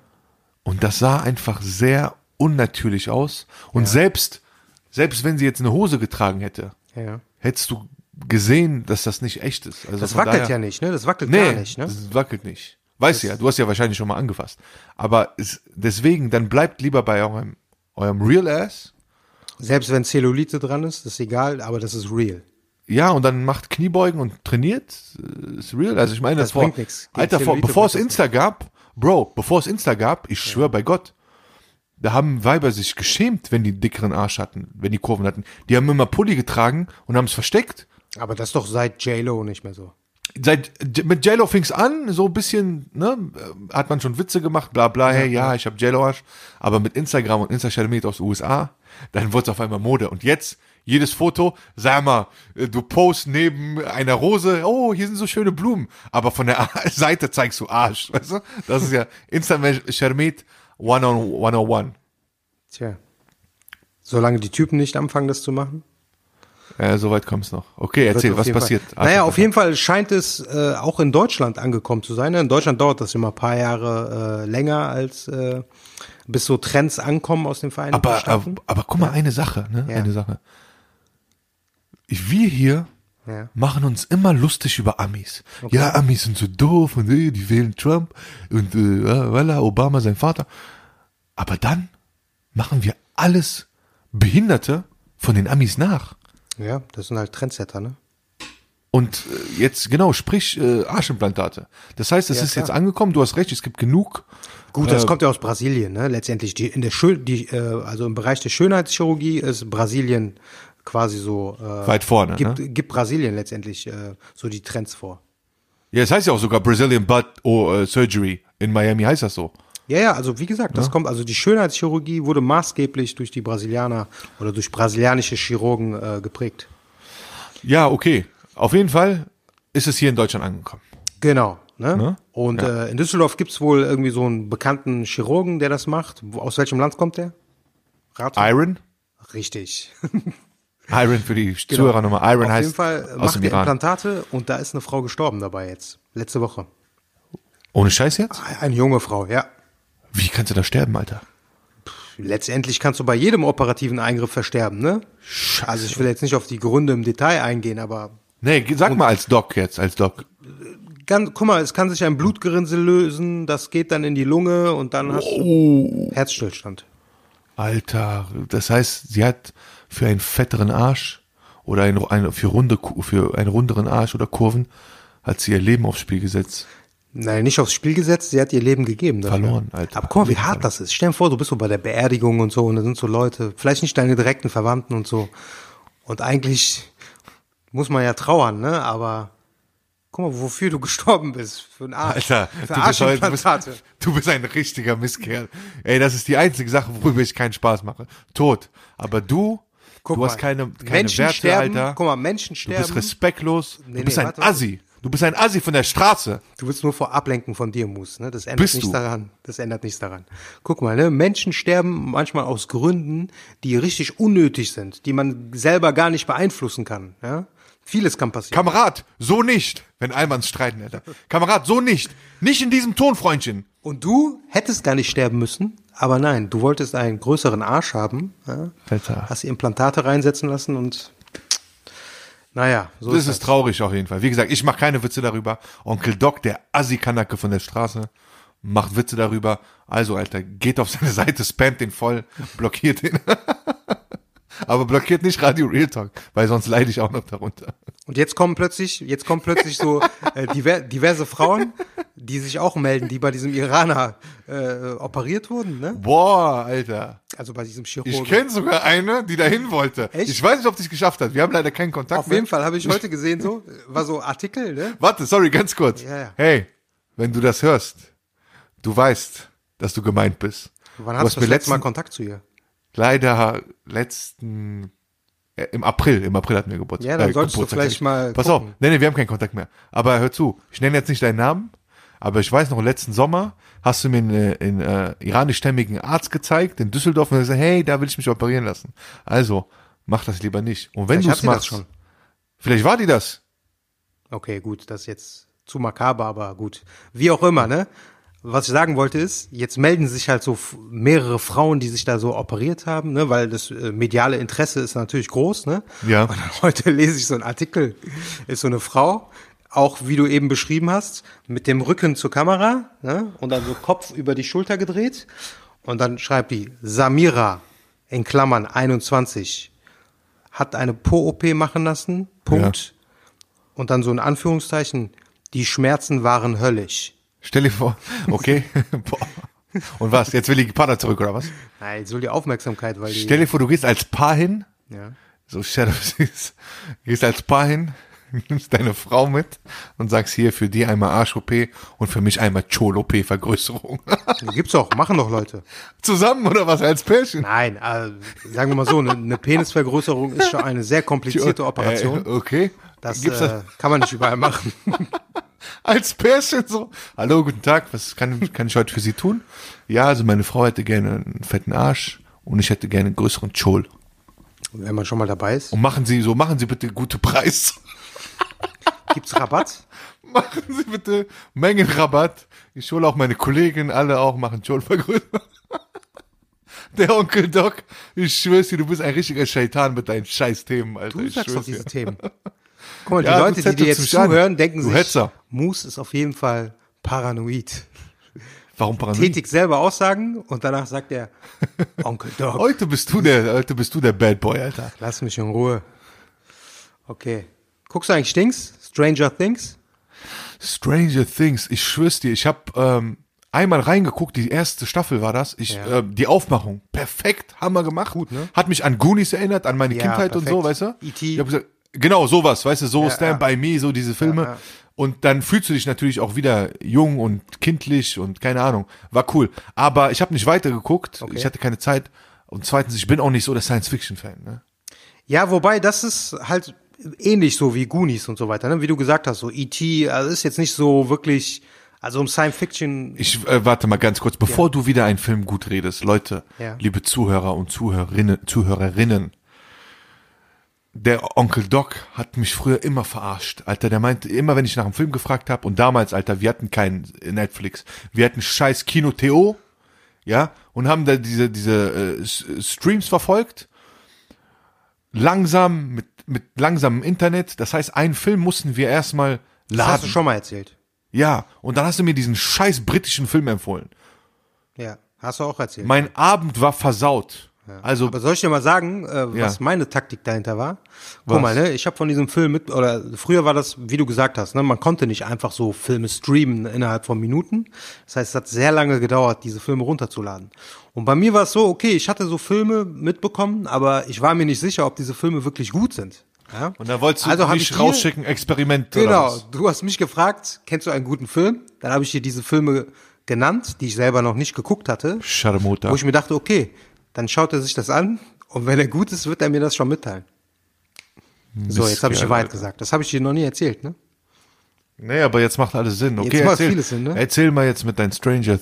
und das sah einfach sehr unnatürlich aus. Und selbst, selbst wenn sie jetzt eine Hose getragen hätte, Ja. hättest du gesehen, dass das nicht echt ist. Also Das wackelt daher- ja nicht, ne? Das wackelt Nee, gar nicht, ne? das wackelt nicht. Weißt du ja, du hast ja wahrscheinlich schon mal angefasst. Aber es, deswegen, dann bleibt lieber bei eurem, eurem Real Ass. Selbst wenn Zellulite dran ist, ist egal, aber das ist real. Ja, und dann macht Kniebeugen und trainiert. äh, Ist real. Also ich meine, Das vor, bringt nix. Gegen Alter, vor, bevor es das Insta gab, Bro, bevor es Insta gab, ich schwöre bei Gott, da haben Weiber sich geschämt, wenn die dickeren Arsch hatten, wenn die Kurven hatten. Die haben immer Pulli getragen und haben es versteckt. Aber das ist doch seit J-Lo nicht mehr so. Seit mit JLo fing's an, so ein bisschen, ne, hat man schon Witze gemacht, bla bla, hey, ja, ich hab JLo Arsch, aber mit Instagram und Insta-Meet aus USA, dann wurde es auf einmal Mode und jetzt jedes Foto, sag mal, äh, du post neben einer Rose, oh, hier sind so schöne Blumen, aber von der Seite zeigst du Arsch, weißt du? Das ist ja one on 101. Tja. Solange die Typen nicht anfangen, das zu machen. Äh, soweit kommt's noch. Okay, erzähl, was passiert? Fall. Naja, auf jeden Fall scheint es äh, auch in Deutschland angekommen zu sein. In Deutschland dauert das immer ein paar Jahre äh, länger, als äh, bis so Trends ankommen aus den Vereinigten aber, aber, Staaten. aber guck mal, eine Sache, ne? Ja. Eine Sache. Wir hier Ja. machen uns immer lustig über Amis. Ja, Amis sind so doof und äh, die wählen Trump und äh, ja, voilà, Obama sein Vater. Aber dann machen wir alles Behinderte von den Amis nach. Ja, das sind halt Trendsetter, ne? Und äh, jetzt, genau, sprich äh, Arschimplantate. Das heißt, es Ja, ist klar. jetzt angekommen, du hast recht, es gibt genug. Gut, das kommt ja aus Brasilien, ne? Letztendlich die in der Schön die äh, also im Bereich der Schönheitschirurgie ist Brasilien quasi so äh, Weit vorne, Gibt, ne? gibt Brasilien letztendlich äh, so die Trends vor. Ja, es heißt ja auch sogar Brazilian Butt oh, äh, Surgery. In Miami heißt das so. Ja, ja, also wie gesagt, das kommt, also die Schönheitschirurgie wurde maßgeblich durch die Brasilianer oder durch brasilianische Chirurgen äh, geprägt. Ja, okay. Auf jeden Fall ist es hier in Deutschland angekommen. Genau. Ne? Ne? Und äh, in Düsseldorf gibt's wohl irgendwie so einen bekannten Chirurgen, der das macht. Aus welchem Land kommt der? Rat Iron? Richtig. Iron für die Zuhörer nochmal. Iron Genau. Auf heißt jeden Fall aus macht er. Implantate und da ist eine Frau gestorben dabei jetzt. Letzte Woche. Ohne Scheiß jetzt? Eine junge Frau, ja. Wie kannst du da sterben, Alter? Letztendlich kannst du bei jedem operativen Eingriff versterben, ne? Also ich will jetzt nicht auf die Gründe im Detail eingehen, aber Nee, sag mal als Doc jetzt, als Doc. ganz, guck mal, es kann sich ein Blutgerinnsel lösen, das geht dann in die Lunge und dann hast du Herzstillstand. Alter, das heißt, sie hat für einen fetteren Arsch oder ein, ein, für, runde, für einen runderen Arsch oder Kurven hat sie ihr Leben aufs Spiel gesetzt. Nein, nicht aufs Spiel gesetzt, sie hat ihr Leben gegeben. Dafür. Verloren, Alter. Aber guck mal, wie hart das ist. Stell dir vor, du bist so bei der Beerdigung und so und da sind so Leute, vielleicht nicht deine direkten Verwandten und so. Und eigentlich muss man ja trauern, ne? Aber guck mal, wofür du gestorben bist. Für einen Arsch. Alter, für du bist, heute- du, bist, du bist ein richtiger Misskerl. Ey, das ist die einzige Sache, worüber ich keinen Spaß mache. Tod. Aber du, Guck du mal, hast keine, keine Menschen Werte, sterben, Alter. Guck mal, Menschen du sterben. bist respektlos. Nee, du bist nee, ein warte. Assi. Du bist ein Assi von der Straße. Du willst nur vor Ablenken von dir, Mus, ne? Das ändert Bist nichts du? daran. Das ändert nichts daran. Guck mal, ne? Menschen sterben manchmal aus Gründen, die richtig unnötig sind, die man selber gar nicht beeinflussen kann, ja? Vieles kann passieren. Kamerad, so nicht. Wenn Almans streiten, Alter. Kamerad, so nicht. Nicht in diesem Ton, Freundchen. Und du hättest gar nicht sterben müssen, aber nein, du wolltest einen größeren Arsch haben, ja? Alter. Hast die Implantate reinsetzen lassen und naja, so Das ist ist traurig auf jeden Fall. Wie gesagt, ich mache keine Witze darüber. Onkel Doc, der Assi-Kanacke von der Straße, macht Witze darüber. Also, Alter, geht auf seine Seite, spammt den voll, blockiert ihn. Aber blockiert nicht Radio Real Talk, weil sonst leide ich auch noch darunter. Und jetzt kommen plötzlich, jetzt kommen plötzlich so äh, diver, diverse Frauen, die sich auch melden, die bei diesem Iraner äh, operiert wurden, ne? Boah, Alter. Also bei diesem Ich Chirurgen. kenne sogar eine, die dahin wollte. Echt? Ich weiß nicht, ob die es geschafft hat. Wir haben leider keinen Kontakt Auf mehr. jeden Fall habe ich heute gesehen, so war so Artikel, ne? Warte, sorry, ganz kurz. Ja, ja. Hey, wenn du das hörst, du weißt, dass du gemeint bist. Wann Du hast du das mir letzte Mal Kontakt zu ihr? Leider letzten äh, im April, im April hatten wir Geburtstag. Ja, dann solltest du Geburtstag, vielleicht sag ich. mal Pass gucken. auf, nee, nee, wir haben keinen Kontakt mehr. Aber hör zu, ich nenne jetzt nicht deinen Namen, Aber ich weiß noch, letzten Sommer hast du mir einen, einen äh, iranischstämmigen Arzt gezeigt in Düsseldorf und er gesagt, hey, da will ich mich operieren lassen. Also, mach das lieber nicht. Und wenn du Vielleicht es machst, das schon. vielleicht war die das. Okay, gut, das ist jetzt zu makaber, aber gut. Wie auch immer, ne? Was ich sagen wollte ist, jetzt melden sich halt so mehrere Frauen, die sich da so operiert haben, ne? Weil das äh, mediale Interesse ist natürlich groß, ne? Ja. Und heute lese ich so einen Artikel, ist so eine Frau, auch wie du eben beschrieben hast, mit dem Rücken zur Kamera, ne? Und dann so Kopf über die Schulter gedreht. Und dann schreibt die, Samira, in Klammern 21, hat eine Po-OP machen lassen, Punkt. Und dann so in Anführungszeichen, die Schmerzen waren höllisch. Stell dir vor, okay. Und was? Jetzt will die Partner zurück, oder was? Nein, soll die Aufmerksamkeit, weil die. Stell dir vor, du gehst als Paar hin, ja. so Shadow Seas, gehst als Paar hin, nimmst deine Frau mit und sagst hier für die einmal Arsch-OP und für mich einmal Chol-OP-Vergrößerung. Gibt's auch, machen doch Leute. Zusammen oder was als Pärchen? Nein, äh, sagen wir mal so, eine, eine Penisvergrößerung ist schon eine sehr komplizierte Operation. Äh, okay. Das, Gibt's äh, das kann man nicht überall machen. Als Pärchen so? Hallo, guten Tag, was kann, kann ich heute für Sie tun? Ja, also meine Frau hätte gerne einen fetten Arsch und ich hätte gerne einen größeren Chol. Wenn man schon mal dabei ist. Und machen Sie so, machen Sie bitte gute Preis. Gibt's Rabatt? Machen Sie bitte Mengenrabatt. Ich hole auch meine Kolleginnen, alle auch machen Schulvergrößerung. Der Onkel Doc, ich schwör's dir, du bist ein richtiger Shaitan mit deinen scheiß Themen, Alter. Du ich sagst doch diese Themen. Guck mal, die Ja, Leute, die dir jetzt an. zuhören, denken Du sich, Hetzer. Moose ist auf jeden Fall paranoid. Warum paranoid? Tätig selber Aussagen und danach sagt er, Onkel Doc, Heute bist du der, heute bist du der Bad Boy, Alter. lass mich in Ruhe. Okay. Guckst du eigentlich Dings? Stranger Things? Stranger Things, ich schwör's dir, ich hab ähm, einmal reingeguckt, die erste Staffel war das. Ich, Ja. äh, die Aufmachung, perfekt, Hammer gemacht. Gut, ne? Hat mich an Goonies erinnert, an meine Ja, Kindheit und so, weißt perfekt. du? E.T.. Ich hab gesagt, genau, sowas, weißt du, so Ja, Stand ja. By Me, so diese Filme. Ja, ja. Und dann fühlst du dich natürlich auch wieder jung und kindlich und keine Ahnung. War cool. Aber ich habe nicht weitergeguckt, Okay. ich hatte keine Zeit. Und zweitens, ich bin auch nicht so der Science-Fiction-Fan. Ne? Ja, wobei das ist halt ähnlich so wie Goonies und so weiter, ne? Wie du gesagt hast, so E.T., also ist jetzt nicht so wirklich, also um Science Fiction. Ich äh, warte mal ganz kurz, bevor du wieder einen Film gut redest, Leute, Ja. liebe Zuhörer und Zuhörerinnen, Zuhörerinnen, der Onkel Doc hat mich früher immer verarscht, Alter. Der meinte immer, wenn ich nach einem Film gefragt habe und damals, Alter, wir hatten kein Netflix, wir hatten scheiß Kino TO, ja, und haben da diese diese äh, Streams verfolgt, langsam mit mit langsamem Internet. Das heißt, einen Film mussten wir erstmal Das hast du laden. schon mal erzählt. Ja, und dann hast du mir diesen scheiß britischen Film empfohlen. Ja, hast du auch erzählt. Mein Abend war versaut. Also, Aber soll ich dir mal sagen, äh, was Ja. meine Taktik dahinter war? Was? Guck mal, ne, ich habe von diesem Film mit, oder früher war das, wie du gesagt hast, ne, man konnte nicht einfach so Filme streamen innerhalb von Minuten. Das heißt, es hat sehr lange gedauert, diese Filme runterzuladen. Und bei mir war es so, okay, ich hatte so Filme mitbekommen, aber ich war mir nicht sicher, ob diese Filme wirklich gut sind. Ja? und dann wolltest du Also mich rausschicken, Experiment Genau, was? du hast mich gefragt, kennst du einen guten Film? Dann habe ich dir diese Filme genannt, die ich selber noch nicht geguckt hatte. Scharmutter. Wo ich mir dachte, okay, dann schaut er sich das an und wenn er gut ist, wird er mir das schon mitteilen. So, jetzt habe ich die Wahrheit Alter. gesagt. Das habe ich dir noch nie erzählt, ne? Nee, aber jetzt macht alles Sinn. Okay, Jetzt macht erzähl, vieles Sinn, ne? erzähl mal jetzt mit deinen Stranger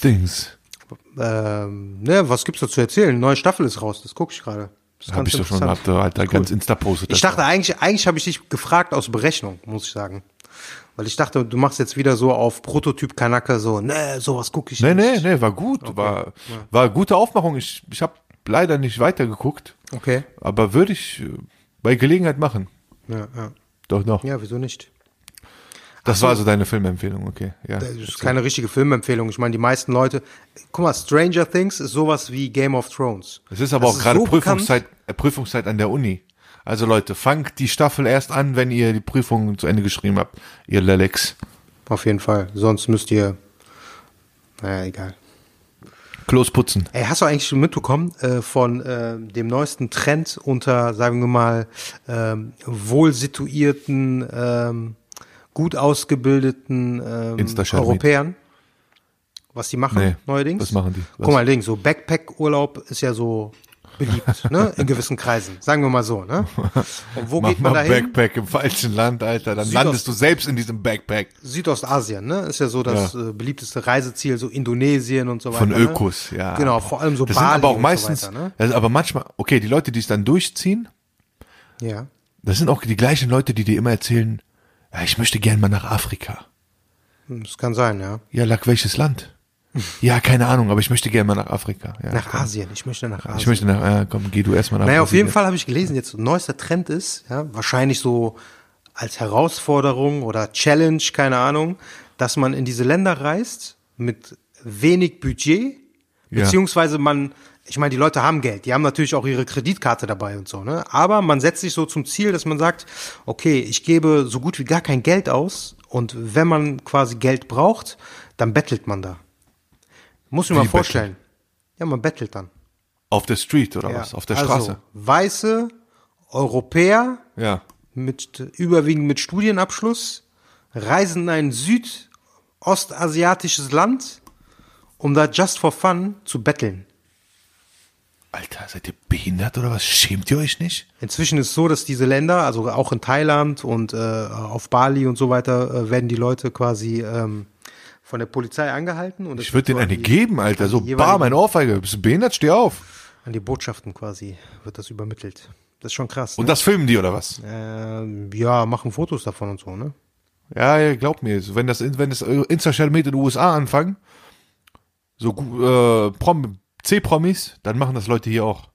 Things. Ähm, ne, was gibt's da zu erzählen? Neue Staffel ist raus, das gucke ich gerade. Das ist Hab ganz ich doch schon, hab Alter, ganz Insta postet. Ich dachte eigentlich, eigentlich habe ich dich gefragt aus Berechnung, muss ich sagen. Weil ich dachte, du machst jetzt wieder so auf Prototyp Kanake so, ne, sowas gucke ich Nee, nee, nicht. nee, war gut. War, war gute Aufmachung. Ich, ich habe leider nicht weitergeguckt, Okay. aber würde ich äh, bei Gelegenheit machen. Ja, ja. Doch, noch. ja, wieso nicht? das war also deine Filmempfehlung, okay. Ja. Das ist keine richtige Filmempfehlung. Ich meine, die meisten Leute, guck mal, Stranger Things ist sowas wie Game of Thrones. Es ist aber Das auch gerade so Prüfungszeit, Prüfungszeit an der Uni. Also Leute, fangt die Staffel erst an, wenn ihr die Prüfung zu Ende geschrieben habt, ihr Lelex. Auf jeden Fall. Sonst müsst ihr, naja, egal. Klos putzen. Ey, hast du eigentlich schon mitbekommen äh, von äh, dem neuesten Trend unter, sagen wir mal, ähm, wohl situierten, ähm, gut ausgebildeten ähm. Europäern? Was die machen Nee, neuerdings? was machen die? Was? Guck mal, Ding, so Backpack-Urlaub ist ja so beliebt, ne? In gewissen Kreisen, sagen wir mal so, ne? Und wo Mach geht man mal dahin? Backpack im falschen Land, Alter. Dann Südost- landest du selbst in diesem Backpack. Südostasien, ne? Ist ja so das äh, beliebteste Reiseziel, so Indonesien und so weiter. Von ne? Ökos, ja. Genau, vor allem so Das Bali sind aber auch meistens, so weiter, ne? ist aber manchmal, okay, die Leute, die es dann durchziehen, Ja. das sind auch die gleichen Leute, die dir immer erzählen, ja, ich möchte gern mal nach Afrika. Das kann sein, ja. Ja, lag welches Land? Ja, keine Ahnung, aber ich möchte gerne mal nach Afrika. Ja, Nach komm. Asien. Ich möchte nach Asien. Ich möchte nach, ja, komm, geh du erstmal nach Naja, auf jeden. Fall habe ich gelesen, jetzt neuester Trend ist, ja, wahrscheinlich so als Herausforderung oder Challenge, keine Ahnung, dass man in diese Länder reist mit wenig Budget, Ja. beziehungsweise man, ich meine, die Leute haben Geld, die haben natürlich auch ihre Kreditkarte dabei und so, ne? Aber man setzt sich so zum Ziel, dass man sagt, okay, ich gebe so gut wie gar kein Geld aus und wenn man quasi Geld braucht, dann bettelt man da. Muss mir Wie mal vorstellen. Ja, man bettelt dann. Auf der Street oder Ja, was? Auf der also, Straße. Weiße Europäer Ja. mit überwiegend mit Studienabschluss reisen in ein südostasiatisches Land, um da just for fun zu betteln. Alter, seid ihr behindert oder was? Schämt ihr euch nicht? Inzwischen ist es so, dass diese Länder, also auch in Thailand und äh, auf Bali und so weiter, äh, werden die Leute quasi ähm, von der Polizei angehalten und Ich würde denen so eine die- geben, Alter. So, an die jeweiligen- bam, ein Ohrfeige. Bist du behindert? Steh auf. An die Botschaften quasi wird das übermittelt. Das ist schon krass. Und ne? das filmen die oder was? ähm, ja, machen Fotos davon und so, ne? Ja, ja, glaub mir. Wenn das, wenn das Insta-Shell mit in den USA anfangen, so äh, Prom C-Promis, dann machen das Leute hier auch.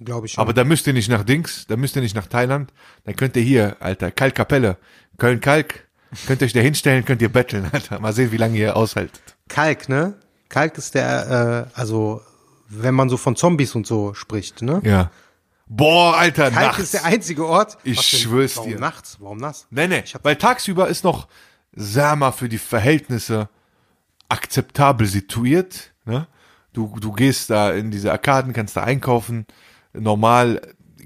Glaube ich schon. Aber da müsst ihr nicht nach Dings, da müsst ihr nicht nach Thailand, dann könnt ihr hier, Alter, Kalkkapelle, Köln-Kalk, könnt ihr euch da hinstellen, könnt ihr betteln, Alter. Mal sehen, wie lange ihr aushaltet. Kalk, ne? Kalk ist der, äh, also wenn man so von Zombies und so spricht, ne? Ja. Boah, Alter, Kalk nachts. ist der einzige Ort. Ich denn? schwör's Warum dir. nachts? Warum nass? Nee, nee, weil tagsüber ist noch, sag mal, für die Verhältnisse akzeptabel situiert. Ne? Du, du gehst da in diese Arkaden, kannst da einkaufen, normal,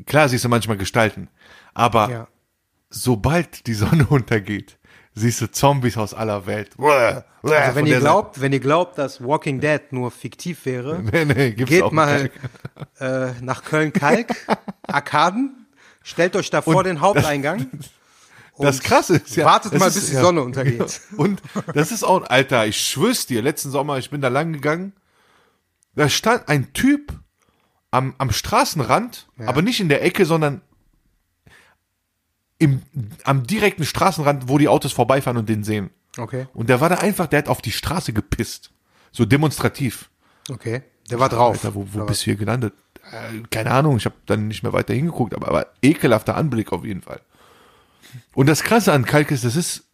klar siehst du manchmal Gestalten, aber Ja. sobald die Sonne untergeht, siehst du Zombies aus aller Welt. Also wenn ihr glaubt, wenn ihr glaubt, dass Walking Dead nur fiktiv wäre, nee, nee, geht mal äh, nach Köln-Kalk, Arkaden, stellt euch da vor den Haupteingang. Das und krasse ist ja. wartet das mal, ist, bis die ja, Sonne untergeht. Und das ist auch, Alter, ich schwör's dir, letzten Sommer, ich bin da lang gegangen, da stand ein Typ am, am Straßenrand, aber nicht in der Ecke, sondern im, am direkten Straßenrand, wo die Autos vorbeifahren und den sehen. Okay, Und der war da einfach, der hat auf die Straße gepisst. So demonstrativ. okay. Der war drauf. Alter, wo, wo bist du hier gelandet? Äh, keine Ahnung, ich habe dann nicht mehr weiter hingeguckt, aber, aber ekelhafter Anblick auf jeden Fall. Und das Krasse an Kalk ist, das ist,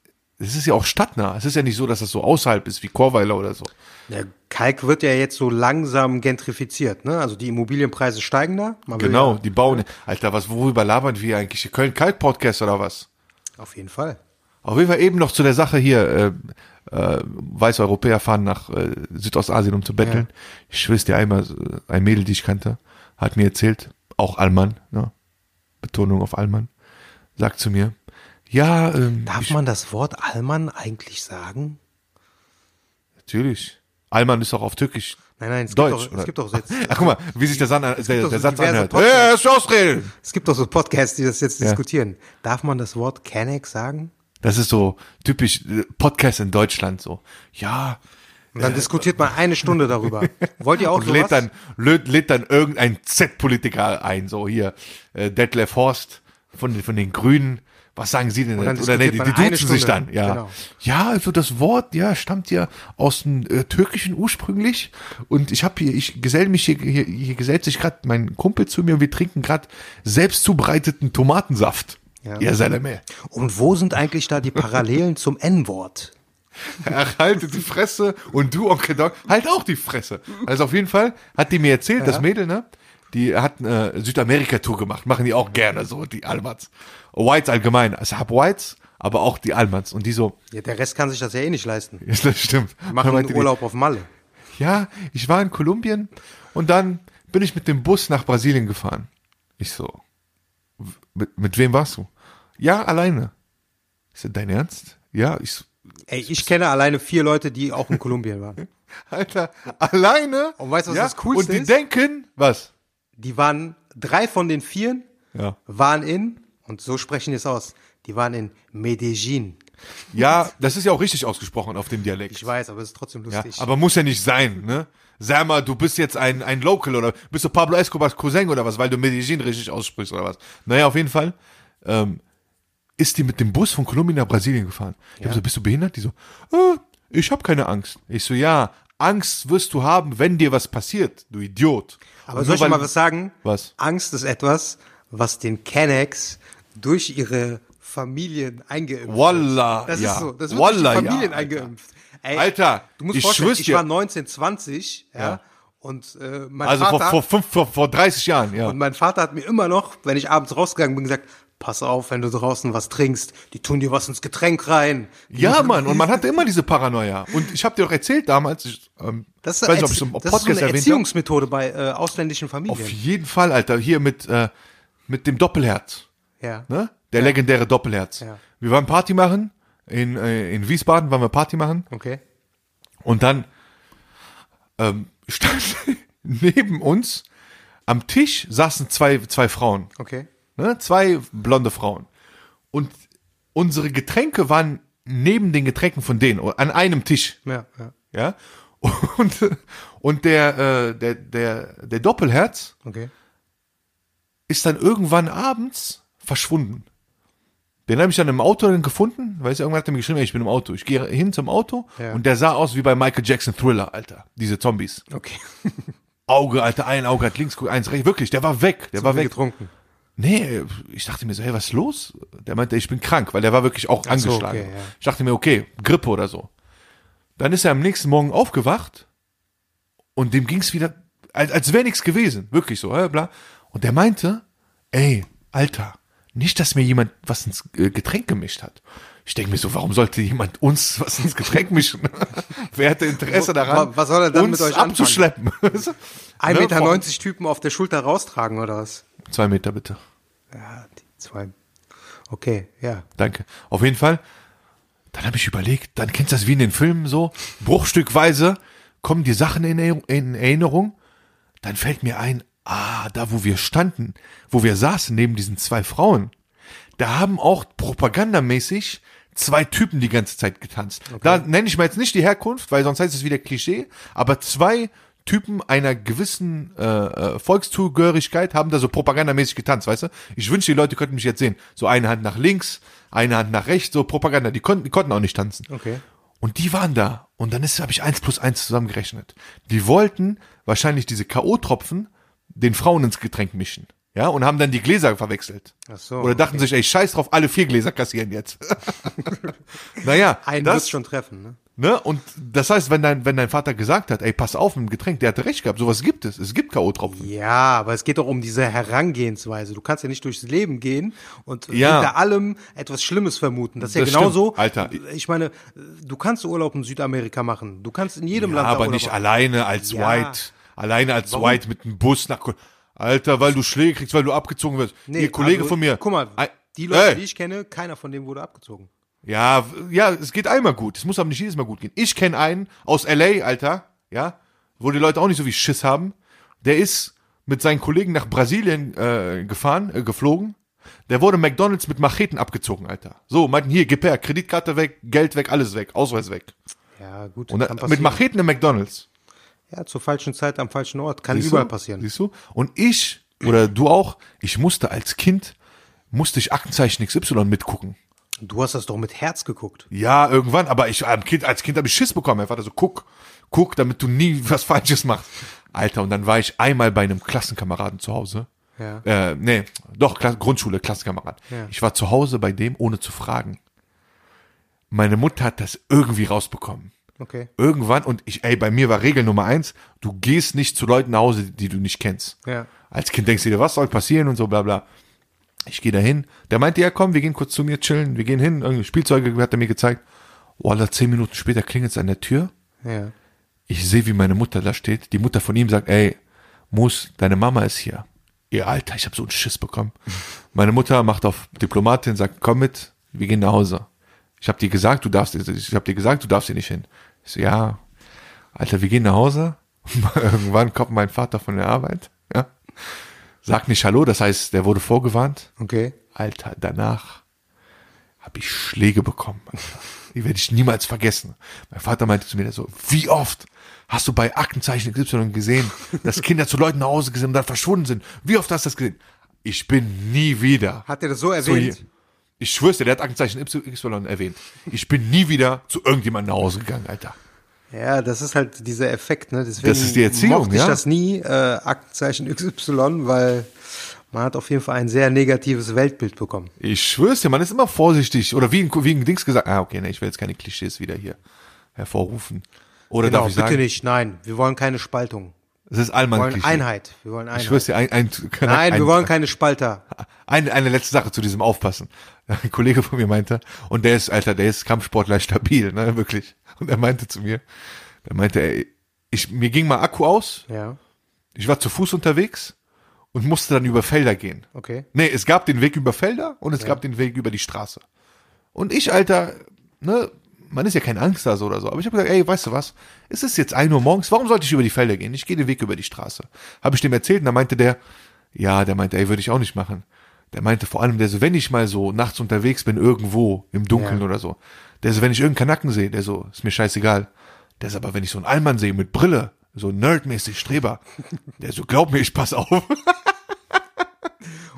das ist ja auch stadtnah. Es ist ja nicht so, dass das so außerhalb ist wie Chorweiler oder so. Der Kalk wird ja jetzt so langsam gentrifiziert, ne? Also die Immobilienpreise steigen da. Genau, Ja, die bauen. Alter, was, worüber labern wir eigentlich? Köln-Kalk-Podcast oder was? auf jeden Fall. Auf jeden Fall eben noch zu der Sache hier, äh, äh, weiße Europäer fahren nach äh, Südostasien, um zu betteln. Ich schwör's dir einmal, äh, ein Mädel, die ich kannte, hat mir erzählt, auch Allmann, ne? Betonung auf Allmann, sagt zu mir, ja, ähm, Darf ich, man das Wort Allmann eigentlich sagen? natürlich. Allmann ist auch auf Türkisch Nein, nein, es Deutsch. gibt doch, es gibt doch jetzt, Ach, guck mal, wie sich der, San, der, der so Satz diverse anhört. Hey, ausreden! es gibt doch so Podcasts, die das jetzt Ja. diskutieren. Darf man das Wort Kenneck sagen? Das ist so typisch äh, Podcast in Deutschland so. Ja, Und dann diskutiert man eine Stunde darüber. Wollt ihr auch und sowas? lädt dann, lädt, lädt dann irgendein Z-Politiker ein, so hier, äh, Detlef Horst von, von den Grünen. Was sagen Sie denn? Und dann Oder nee, die, die duzen sich Stunde. dann, ja. Genau. Ja, also das Wort, ja, stammt ja aus dem äh, Türkischen ursprünglich. Und ich habe hier, ich gesell mich hier, hier, hier gesellt sich gerade mein Kumpel zu mir und wir trinken gerade selbst zubereiteten Tomatensaft. Ja. Ja, Salame. Und wo sind eigentlich da die Parallelen zum N-Wort? Ach, haltet die Fresse und du, Onkel Doc, halt auch die Fresse. Also auf jeden Fall hat die mir erzählt, das Mädel, ne? Die hat eine Südamerika-Tour gemacht, machen die auch gerne so, die Almans. Whites allgemein, also hab Whites, aber auch die Almans. Und die so, Ja, der Rest kann sich das ja eh nicht leisten. ja, das stimmt. Machen einen die, Urlaub auf Malle. Ja, ich war in Kolumbien und dann bin ich mit dem Bus nach Brasilien gefahren. Ich so, mit, mit wem warst du? Ja, alleine. Ich so, dein Ernst? Ja, ich so, Ey, ich kenne alleine vier Leute, die auch in Kolumbien waren. Alter, alleine. Und weißt du, was ja? das Coolste Und die ist? denken, was? die waren, drei von den vieren Ja. waren in, und so sprechen die es aus, die waren in Medellin. Ja, das ist ja auch richtig ausgesprochen auf dem Dialekt. Ich weiß, aber es ist trotzdem Ja, lustig. aber muss ja nicht sein, ne? Sag mal, du bist jetzt ein, ein Local oder bist du Pablo Escobars Cousin oder was, weil du Medellin richtig aussprichst oder was? Naja, auf jeden Fall ähm, ist die mit dem Bus von Kolumbien nach Brasilien gefahren. Ich hab so, bist du behindert? Die so, äh, ich habe keine Angst. Ich so, ja, Angst wirst du haben, wenn dir was passiert, du Idiot. aber Und soll ich mal was sagen? Was? Angst ist etwas, was den Kennex durch ihre Familien eingeimpft Wallah, wird. Das ja. ist so. Das wird Wallah, durch die Familien ja, eingeimpft. Ey, Alter, du musst ich vorstellen, ich war 1920, ja, Ja. und äh, mein Also vor, Vater vor, fünf, vor, vor 30 Jahren, ja. und mein Vater hat mir immer noch, wenn ich abends rausgegangen bin, gesagt, pass auf, wenn du draußen was trinkst, die tun dir was ins Getränk rein. Ja, Mann, und man hatte immer diese Paranoia. Und ich habe dir auch erzählt damals, ich, ähm, Das ist, weiß nicht, ob ich es im das ist so Podcast eine. Erziehungsmethode bei äh, ausländischen Familien. Auf jeden Fall, Alter. Hier mit, äh, mit dem Doppelherz. Ja. Ne? Der legendäre Doppelherz. Ja. Wir waren Party machen. In, äh, in Wiesbaden waren wir Party machen. Okay. Und dann ähm, stand neben uns am Tisch saßen zwei, zwei Frauen. Okay. Ne? Zwei blonde Frauen. Und unsere Getränke waren neben den Getränken von denen, an einem Tisch. Ja, ja. Ja. Und, und der, äh, der, der, der Doppelherz Okay. ist dann irgendwann abends verschwunden. Den habe ich dann im Auto dann gefunden, weil irgendwann hat er mir geschrieben, ey, ich bin im Auto. Ich gehe hin zum Auto Ja. und der sah aus wie bei Michael Jackson Thriller, Alter. Diese Zombies. Okay. Auge, Alter, ein Auge hat links, eins rechts. Wirklich, der war weg. Der war Viel weg. getrunken. Nee, ich dachte mir so, hey, was ist los? Der meinte, ich bin krank, weil der war wirklich auch so, angeschlagen. okay, ja. Ich dachte mir, okay, Grippe oder so. Dann ist er am nächsten Morgen aufgewacht und dem ging's wieder, als, als wäre nichts gewesen. Wirklich so, bla. Und der meinte, ey, Alter, nicht, dass mir jemand was ins äh, Getränk gemischt hat. Ich denke mir so, warum sollte jemand uns was ins Getränk mischen? Wer hätte Interesse daran, was soll er dann uns mit euch abzuschleppen? 1,90 Ne, Meter vor- Typen auf der Schulter raustragen oder was? Zwei Meter bitte. Ja, die zwei. Okay, ja. Danke. Auf jeden Fall. Dann habe ich überlegt, dann kennst du das wie in den Filmen so, bruchstückweise kommen die Sachen in Erinnerung. Dann fällt mir ein, ah, da wo wir standen, wo wir saßen neben diesen zwei Frauen, da haben auch propagandamäßig zwei Typen die ganze Zeit getanzt. Da nenne ich mal jetzt nicht die Herkunft, weil sonst heißt es wieder Klischee, aber zwei Typen einer gewissen äh, äh, Volkszugehörigkeit haben da so propagandamäßig getanzt, weißt du? Ich wünsche, die Leute könnten mich jetzt sehen. So eine Hand nach links, eine Hand nach rechts, so Propaganda. Die konnten, die konnten auch nicht tanzen. Okay. Und die waren da. Und dann ist, habe ich eins plus eins zusammengerechnet. Die wollten wahrscheinlich diese K.O.-Tropfen den Frauen ins Getränk mischen. Ja, und haben dann die Gläser verwechselt. Ach so, Oder dachten sich, ey, scheiß drauf, alle vier Gläser kassieren jetzt. naja, Einen das, schon treffen, ne? ne? Und das heißt, wenn dein, wenn dein Vater gesagt hat, ey, pass auf mit dem Getränk, der hatte recht gehabt, sowas gibt es. Es gibt K.O.-Tropfen. Ja, aber es geht doch um diese Herangehensweise. Du kannst ja nicht durchs Leben gehen und Ja. hinter allem etwas Schlimmes vermuten. Das ist ja Das genauso. stimmt, Alter. Ich meine, du kannst Urlaub in Südamerika machen. Du kannst in jedem Ja, Land aber Urlaub nicht machen. alleine als Ja. White. Alleine als White mit einem Bus nach. Ko- Alter, weil du Schläge kriegst, weil du abgezogen wirst. Nee, Ihr Kollege also, von mir. Guck mal, die Leute, Ey. die ich kenne, keiner von denen wurde abgezogen. Ja, ja, es geht einmal gut. Es muss aber nicht jedes Mal gut gehen. Ich kenne einen aus LA, Alter, ja, wo die Leute auch nicht so wie Schiss haben. Der ist mit seinen Kollegen nach Brasilien äh, gefahren, äh, geflogen. Der wurde McDonalds mit Macheten abgezogen, Alter. So, meinten hier, gib her, Kreditkarte weg, Geld weg, alles weg, Ausweis weg. Ja, gut, Und mit. Macheten im McDonalds. Ja, zur falschen Zeit am falschen Ort. Kann Siehst überall du? passieren. Siehst du? Und ich, oder du auch, ich musste als Kind, musste ich Aktenzeichen XY mitgucken. Du hast das doch mit Herz geguckt. Ja, irgendwann, aber ich am Kind, als Kind habe ich Schiss bekommen. Mein Vater so, guck, guck, damit du nie was Falsches machst. Alter, und dann war ich einmal bei einem Klassenkameraden zu Hause. Ja. Äh, nee, doch, Kla Grundschule, Klassenkamerad. Ja. Ich war zu Hause bei dem, ohne zu fragen. Meine Mutter hat das irgendwie rausbekommen. Okay. Irgendwann, und ich, ey, bei mir war Regel Nummer eins, du gehst nicht zu Leuten nach Hause, die du nicht kennst. Ja. Als Kind denkst du dir, was soll passieren und so, bla bla. Ich gehe da hin. Der meinte, ja komm, wir gehen kurz zu mir chillen, wir gehen hin, irgendwie Spielzeuge hat er mir gezeigt. Wallah, zehn Minuten später klingelt es an der Tür. Ja. Ich sehe, wie meine Mutter da steht. Die Mutter von ihm sagt, ey, Mus, deine Mama ist hier. Ihr Alter, ich habe so einen Schiss bekommen. Meine Mutter macht auf Diplomatin, sagt, komm mit, wir gehen nach Hause. Ich habe dir gesagt, du darfst, ich habe dir gesagt, du darfst hier nicht hin. Ich so, ja, Alter, wir gehen nach Hause. Irgendwann kommt mein Vater von der Arbeit, ja. Sag nicht Hallo, das heißt, der wurde vorgewarnt. Okay. Alter, danach habe ich Schläge bekommen. Alter. Die werde ich niemals vergessen. Mein Vater meinte zu mir so, wie oft hast du bei Aktenzeichen XY gesehen, dass Kinder zu Leuten nach Hause gesehen und dann verschwunden sind? Wie oft hast du das gesehen? Ich bin nie wieder. Hat er das so So erwähnt? hier- ich schwör's dir, der hat Aktenzeichen XY erwähnt. Ich bin nie wieder zu irgendjemandem nach Hause gegangen, Alter. ja, das ist halt dieser Effekt, ne? Deswegen Das ist die Erziehung, mochte ich ja. das nie, äh, Aktenzeichen XY, weil man hat auf jeden Fall ein sehr negatives Weltbild bekommen. Ich schwör's dir, man ist immer vorsichtig. Oder wie ein, wie ein Dings gesagt, ah, okay, ne, ich will jetzt keine Klischees wieder hier hervorrufen. Oder Genau, darf ich bitte sagen, nicht, nein, wir wollen keine Spaltung. Es ist Wir allmann wollen Klischee. Einheit. Wir wollen Einheit. Ich schwör's dir, ein, ein, keine, Nein, ein, wir wollen keine Spalter. Eine, eine letzte Sache zu diesem Aufpassen. Ein Kollege von mir meinte, und der ist, Alter, der ist Kampfsportler stabil, ne, wirklich. Und er meinte zu mir, er meinte, ey, ich, mir ging mal Akku aus, Ja, ich war zu Fuß unterwegs und musste dann über Felder gehen. okay. Nee, es gab den Weg über Felder und es gab den Weg über die Straße. Und ich, Alter, ne, man ist ja kein Angsthase oder so, aber ich habe gesagt, ey, weißt du was, es ist jetzt ein Uhr morgens, warum sollte ich über die Felder gehen? Ich gehe den Weg über die Straße. Habe ich dem erzählt und da meinte der, ja, der meinte, ey, würde ich auch nicht machen. Der meinte vor allem, der so, wenn ich mal so nachts unterwegs bin, irgendwo, im Dunkeln Ja. oder so, der so, wenn ich irgendeinen Kanacken sehe, der so, ist mir scheißegal. Der ist aber, wenn ich so einen Allmann sehe mit Brille, so nerdmäßig Streber, der so, glaub mir, ich pass auf.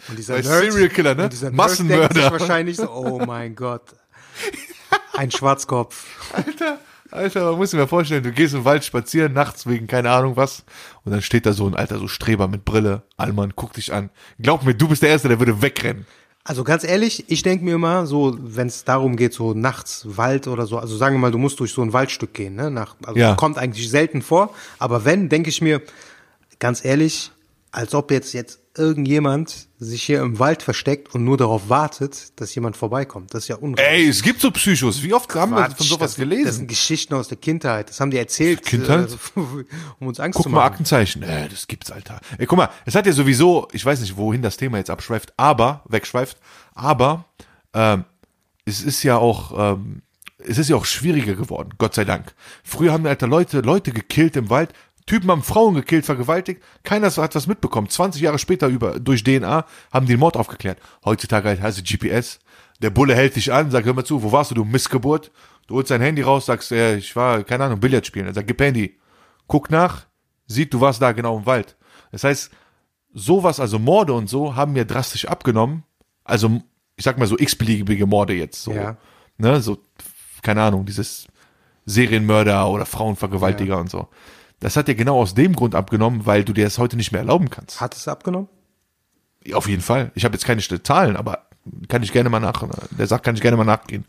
Und dieser Als Serial Killer, ne? und dieser Nerd Massenmörder. denkt sich wahrscheinlich so, oh mein Gott. Ein Schwarzkopf. Alter, Alter, man muss sich mal vorstellen, du gehst im Wald spazieren, nachts wegen keine Ahnung was, und dann steht da so ein alter, so Streber mit Brille, Allmann, guck dich an. Glaub mir, du bist der Erste, der würde wegrennen. Also ganz ehrlich, ich denke mir immer, so, wenn es darum geht, so nachts Wald oder so, also sagen wir mal, du musst durch so ein Waldstück gehen, ne? Nach, also Ja. kommt eigentlich selten vor, aber wenn, denke ich mir, ganz ehrlich, als ob jetzt jetzt irgendjemand sich hier im Wald versteckt und nur darauf wartet, dass jemand vorbeikommt. Das ist ja unrecht. Ey, es gibt so Psychos. Wie oft haben wir Quatsch, von sowas das, Das gelesen? sind Geschichten aus der Kindheit. Das haben die erzählt, Kindheit? Äh, um uns Angst Guck zu mal, machen. Aktenzeichen. Nee, das gibt's, Alter. Ey, guck mal, es hat ja sowieso, ich weiß nicht, wohin das Thema jetzt abschweift, aber, wegschweift, aber, ähm, es ist ja auch, ähm, es ist ja auch schwieriger geworden, Gott sei Dank. Früher haben, Alter, Leute, Leute gekillt im Wald, Typen haben Frauen gekillt, vergewaltigt, keiner hat was mitbekommen. 20 Jahre später über, durch DNA haben die den Mord aufgeklärt. Heutzutage halt heißt es GPS. Der Bulle hält dich an, sagt, hör mal zu, wo warst du, du Missgeburt? Du holst dein Handy raus, sagst, äh, ich war, keine Ahnung, Billard spielen. Er sagt, gib Handy. Guck nach, sieht, du warst da genau im Wald. Das heißt, sowas, also Morde und so, haben mir drastisch abgenommen. Also, ich sag mal so x-beliebige Morde jetzt. So, Ja. ne, so, keine Ahnung, dieses Serienmörder oder Frauenvergewaltiger und so. Das hat dir genau aus dem Grund abgenommen, weil du dir das heute nicht mehr erlauben kannst. Hat es abgenommen? Ja, Auf jeden Fall. Ich habe jetzt keine Zahlen, aber kann ich gerne mal nach. Der sagt, kann ich gerne mal nachgehen.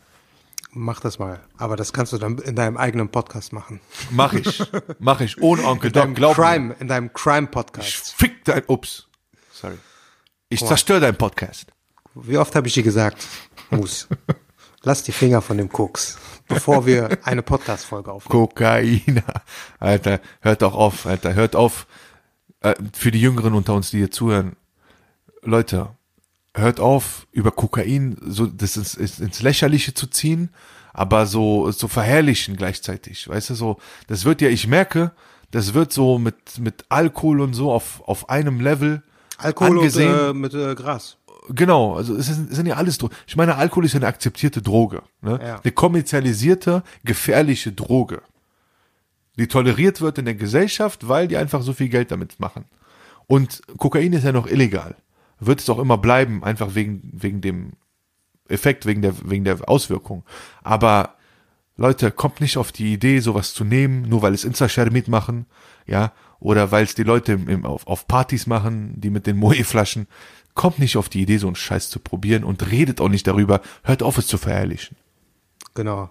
Mach das mal. Aber das kannst du dann in deinem eigenen Podcast machen. Mach ich. Mach ich. Ohne Onkel In Doc, deinem glaub mir. Crime, in deinem Ich Crime-Podcast. fick dein, ups. Sorry. Ich zerstöre deinen Podcast. Wie oft habe ich dir gesagt, Mus, lass die Finger von dem Koks, bevor wir eine Podcast-Folge aufnehmen. Kokaina. Alter, hört doch auf, Alter, hört auf. Äh, für die Jüngeren unter uns, die hier zuhören. Leute, hört auf, über Kokain so das ins, ins, ins Lächerliche zu ziehen, aber so, so verherrlichen gleichzeitig. Weißt du, so, das wird ja, ich merke, das wird so mit, mit Alkohol und so auf, auf einem Level Alkohol angesehen. und äh, mit äh, Gras. Genau, also es sind, es sind ja alles Drogen. Ich meine, Alkohol ist ja eine akzeptierte Droge. Ne? Ja. Eine kommerzialisierte, gefährliche Droge. Die toleriert wird in der Gesellschaft, weil die einfach so viel Geld damit machen. Und Kokain ist ja noch illegal. Wird es auch immer bleiben, einfach wegen, wegen dem Effekt, wegen der, wegen der Auswirkung. Aber Leute, kommt nicht auf die Idee, sowas zu nehmen, nur weil es Insta-Share mitmachen, ja, oder weil es die Leute im, im, auf, auf Partys machen, die mit den Moe-Flaschen. Kommt nicht auf die Idee, so einen Scheiß zu probieren und redet auch nicht darüber. Hört auf, es zu verherrlichen. Genau.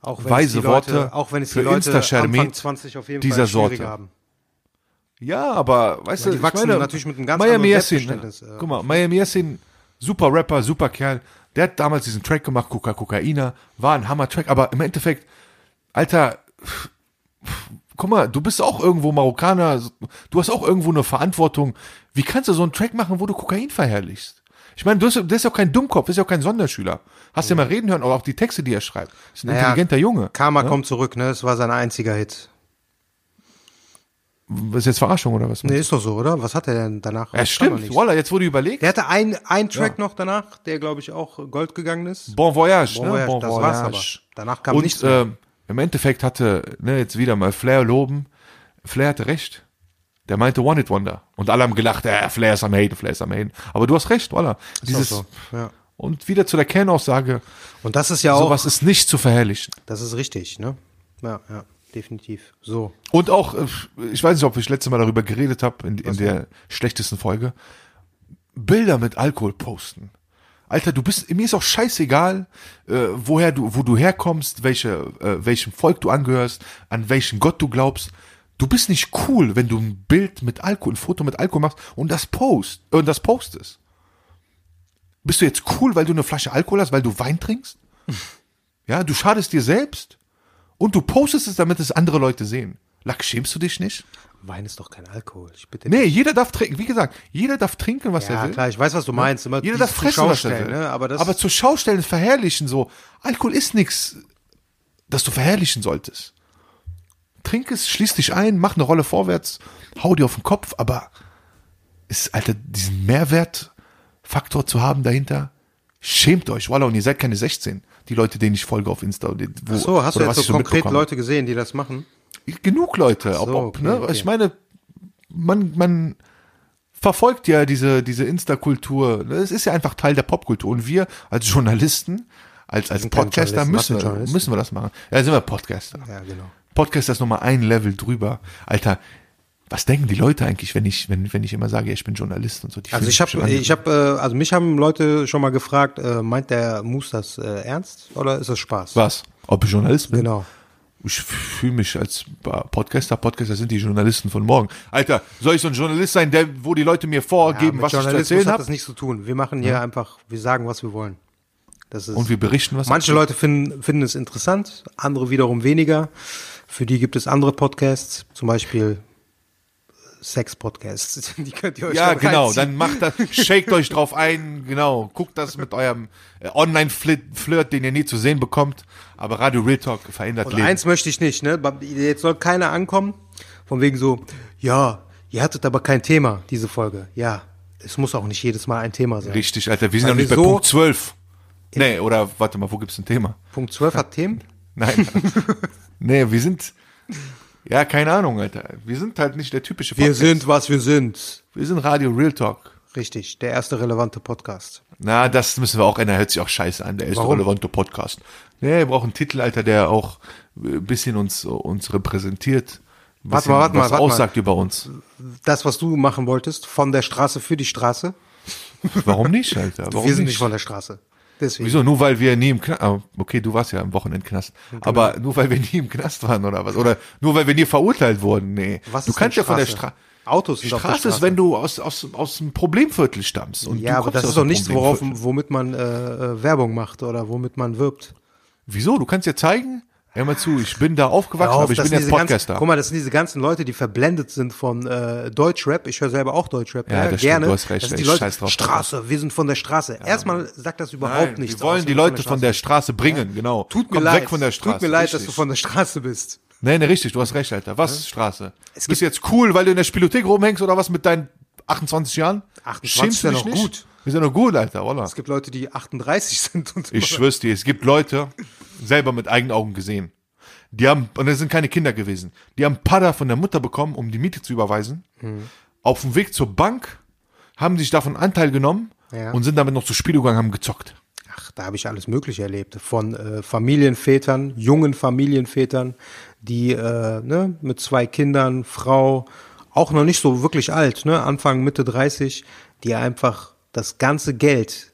Auch wenn Weise es die Leute, Worte auch wenn es die für Leute Anfang 20 auf jeden dieser Fall Sorte. haben. Ja, aber, weißt Ja, du, die wachsen ich meine, natürlich mit einem ganz Miami anderen Yassin, Selbstverständnis, ne? Guck mal, Miami Yassin, super Rapper, super Kerl. Der hat damals diesen Track gemacht, Coca Kokaina, war ein Hammer-Track, aber im Endeffekt, Alter, guck mal, du bist auch irgendwo Marokkaner, du hast auch irgendwo eine Verantwortung. Wie kannst du so einen Track machen, wo du Kokain verherrlichst? Ich meine, du bist, ja auch kein Dummkopf, das ist ja auch kein Sonderschüler. Hast du ja mal reden hören, oder auch die Texte, die er schreibt. Das ist ein Naja, intelligenter Junge. Karma kommt zurück, ne? Das war sein einziger Hit. Was ist jetzt Verarschung oder was? Nee, ist doch so, oder? Was hat er denn danach? ja, stimmt. Voila, jetzt wurde überlegt. Der hatte ein, ein Track noch danach, der glaube ich auch Gold gegangen ist. Bon Voyage, Bon ne? Voyage, Bon das war's aber. Voyage. Danach kam Und nichts mehr. ähm, im Endeffekt hatte, ne, jetzt wieder mal Flair loben. Flair hatte recht. Der meinte One It Wonder. Und alle haben gelacht, äh, Flair ist am Haten, Flair ist am Haten. Aber du hast recht, voila. Dieses, so, ja. Und wieder zu der Kernaussage, Und das ist ja auch, sowas ist nicht zu verherrlichen. das ist richtig, ne? Ja, ja, definitiv. So. Und auch, äh, ich weiß nicht, ob ich letzte Mal darüber geredet habe, in, in der schlechtesten Folge, Bilder mit Alkohol posten. Alter, du bist, mir ist auch scheißegal, äh, woher du, wo du herkommst, welche, äh, welchem Volk du angehörst, an welchen Gott du glaubst. Du bist nicht cool, wenn du ein Bild mit Alkohol, ein Foto mit Alkohol machst und das post, äh, und das postest. Bist du jetzt cool, weil du eine Flasche Alkohol hast, weil du Wein trinkst? Ja, du schadest dir selbst und du postest es, damit es andere Leute sehen. Lack, schämst du dich nicht? Wein ist doch kein Alkohol. Ich bitte Nee, jeder darf trinken. Wie gesagt, jeder darf trinken, was er Ja, will. klar, ich weiß, was du meinst. Immer Jeder darf fressen, was er will. ne? Aber das, Aber zur Schaustellen verherrlichen so. Alkohol ist nichts, das du verherrlichen solltest. Trink es, schließ dich ein, mach eine Rolle vorwärts, hau dir auf den Kopf, aber ist, Alter, diesen Mehrwertfaktor zu haben dahinter, schämt euch, Walla, und ihr seid keine 16. Die Leute, denen ich folge auf Insta. Wo, so, hast du jetzt so konkret. Leute gesehen, die das machen? genug Leute. ob, so, ob, okay, ne? okay. Ich meine, man, man verfolgt ja diese, diese Insta-Kultur. ne? Es ist ja einfach Teil der Popkultur. Und wir als Journalisten, als, als Podcaster müssen wir, müssen wir das machen. Ja, sind wir Podcaster. Ja, genau. Podcaster ist nochmal ein Level drüber. Alter, was denken die Leute eigentlich, wenn ich, wenn, wenn ich immer sage, ja, ich bin Journalist und so? Die Also ich habe, ich habe, äh, also mich haben Leute schon mal gefragt, äh, meint der Moose das äh, ernst oder ist das Spaß? Was? Ob ich Journalist bin? Genau. Ich fühle mich als Podcaster. Podcaster sind die Journalisten von morgen. Alter, soll ich so ein Journalist sein, der, wo die Leute mir Ja, vorgeben, mit was ich zu erzählen hat habe? das nichts zu tun. Wir machen hier einfach, wir sagen, was wir wollen. Das ist, Und wir berichten was. manche Leute finden, finden es interessant, andere wiederum weniger. Für die gibt es andere Podcasts, zum Beispiel Sex-Podcasts. Die könnt ihr euch Ja, dann genau. Dann macht das, shakt euch drauf ein, genau. Guckt das mit eurem äh, Online-Flirt, den ihr nie zu sehen bekommt. Aber Radio Real Talk verändert Und Leben. eins möchte ich nicht, ne? Jetzt soll keiner ankommen, von wegen so, ja, ihr hattet aber kein Thema, diese Folge. Ja, es muss auch nicht jedes Mal ein Thema sein. Richtig, Alter. Wir sind Weil noch nicht bei so- Punkt 12. Nee, oder warte mal, wo gibt's ein Thema? Punkt 12 hat Themen? Nein. nee, wir sind, ja, keine Ahnung, Alter. Wir sind halt nicht der typische Wir Podcast. sind, was wir sind. wir sind Radio Real Talk. Richtig, der erste relevante Podcast. Na, das müssen wir auch ändern. Hört sich auch scheiße an. Der ist Warum? relevante Podcast. Nee, wir brauchen einen Titel, Alter, der auch ein bisschen uns, uns repräsentiert. Warte mal, warte mal, was warte mal. aussagt über uns. Das, was du machen wolltest, von der Straße für die Straße. Warum nicht, Alter? Warum wir sind nicht von der Straße. Deswegen. Wieso? Nur weil wir nie im Knast, ah, okay, du warst ja am Wochenendknast, Genau. aber nur weil wir nie im Knast waren oder was? Oder nur weil wir nie verurteilt wurden? Nee. Was du ist kannst ja von der Straße? Straße. Autos auf der Straße ist, Straße. wenn du aus, aus, aus einem Problemviertel stammst. Und Ja, aber das ist doch nichts, worauf, womit man äh, äh, Werbung macht oder womit man wirbt. Wieso? Du kannst ja zeigen, hör mal zu, ich bin da aufgewachsen, auf, aber ich bin jetzt diese ganzen, Podcaster. guck mal, das sind diese ganzen Leute, die verblendet sind von äh, Deutschrap. Ich höre selber auch Deutschrap. Ja, Ja, das stimmt, gerne. du hast recht, das sind die Leute, drauf, Straße, wir sind von der Straße. Erstmal sagt das überhaupt Nein, nichts. wir wollen aus, die Leute von der Straße Straße bringen, genau. sind. Tut mir Kommt leid. weg von der Straße. Tut mir leid, dass richtig. du von der Straße bist. Nee, nee, richtig, du hast recht, Alter. Was Straße? Bist du jetzt cool, weil du in der Spielothek rumhängst oder was mit deinen 28 Jahren? 28 Schämst ist du ja noch nicht? gut. Wir sind noch gut, Alter, voilà. Es gibt Leute, die 38 sind und Ich schwör's dir, es gibt Leute, selber mit eigenen Augen gesehen. Die haben, und das sind keine Kinder gewesen, die haben Pada von der Mutter bekommen, um die Miete zu überweisen. Auf dem Weg zur Bank haben sich davon Anteil genommen Ja. und sind damit noch zu Spiel gegangen, haben gezockt. Ach, da habe ich alles Mögliche erlebt. Von äh, Familienvätern, jungen Familienvätern, die äh, ne, mit zwei Kindern, Frau, auch noch nicht so wirklich alt, ne, Anfang, Mitte 30, die einfach das ganze Geld,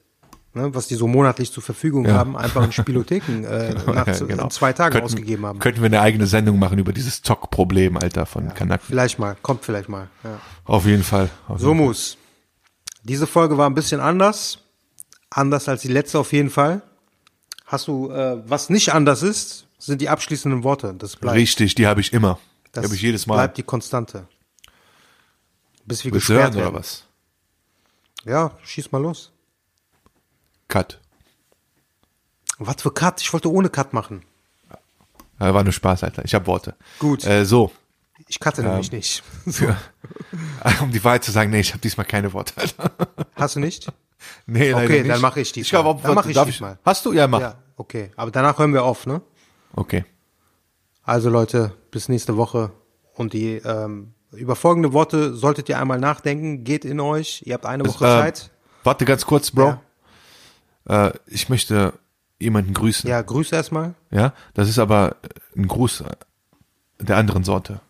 ne, was die so monatlich zur Verfügung Ja. haben, einfach in Spielotheken äh, nach Ja, genau. in zwei Tagen könnten, ausgegeben haben. Könnten wir eine eigene Sendung machen über dieses Zockproblem, Alter, von Kanaken. Vielleicht mal, kommt vielleicht mal. Ja. Auf jeden Fall. Auf So muss. Diese Folge war ein bisschen anders. Anders als die letzte auf jeden Fall. Hast du, äh, was nicht anders ist, sind die abschließenden Worte. Das bleibt. Richtig, die habe ich immer. Die Das habe ich jedes Mal. bleibt die Konstante. Bis wir gesperrt hören oder werden. was? Ja, schieß mal los. Cut. Was für Cut? Ich wollte ohne Cut machen. Ja, war nur Spaß, Alter. Ich habe Worte. Gut. Äh, so. Ich cutte nämlich nicht. Für, um die Wahrheit zu sagen, nee, ich habe diesmal keine Worte. Alter. Hast du nicht? Nee, leider Okay, nicht. dann mache ich diesmal. Ich glaube, Dann mach ich darf diesmal. Hast du? Ja, mach. Ja, okay. Aber danach hören wir auf, ne? Okay. Also Leute, bis nächste Woche. Und die ähm, über folgende Worte solltet ihr einmal nachdenken. Geht in euch. Ihr habt eine Woche äh, Zeit. Warte ganz kurz, Bro. Äh, ich möchte jemanden grüßen. Ja, grüße erstmal. Ja, das ist aber ein Gruß der anderen Sorte.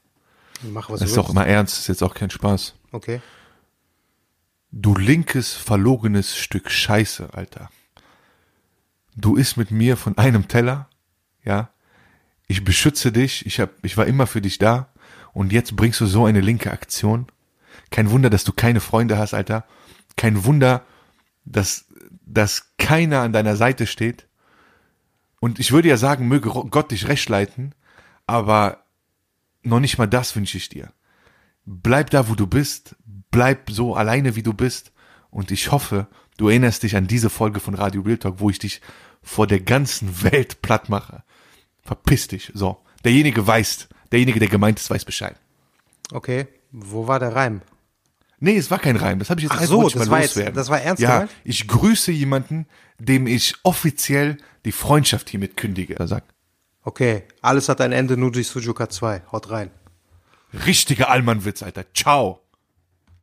Mach was Das ist willst. immer ernst, ist jetzt auch kein Spaß. Okay. Du linkes, verlogenes Stück Scheiße, Alter. Du isst mit mir von einem Teller, ja. Ich beschütze dich, ich, hab, ich war immer für dich da und jetzt bringst du so eine linke Aktion. Kein Wunder, dass du keine Freunde hast, Alter. Kein Wunder, dass, dass keiner an deiner Seite steht. Und ich würde ja sagen, möge Gott dich recht leiten, aber noch nicht mal das wünsche ich dir. Bleib da, wo du bist. Bleib so alleine, wie du bist. Und ich hoffe, du erinnerst dich an diese Folge von Radio Real Talk, wo ich dich vor der ganzen Welt platt mache. Verpiss dich. So. Derjenige weiß, derjenige, der gemeint ist, weiß Bescheid. Okay. Wo war der Reim? Nee, es war kein Reim. Das habe ich jetzt Ach einfach so, das mal war jetzt- loswerden. das war ernst Ja, gemeint? ich grüße jemanden, dem ich offiziell die Freundschaft hiermit kündige. Sagt, Okay. Alles hat ein Ende, nur die Sujuka 2. Haut rein. richtiger Allmannwitz, Alter. Ciao.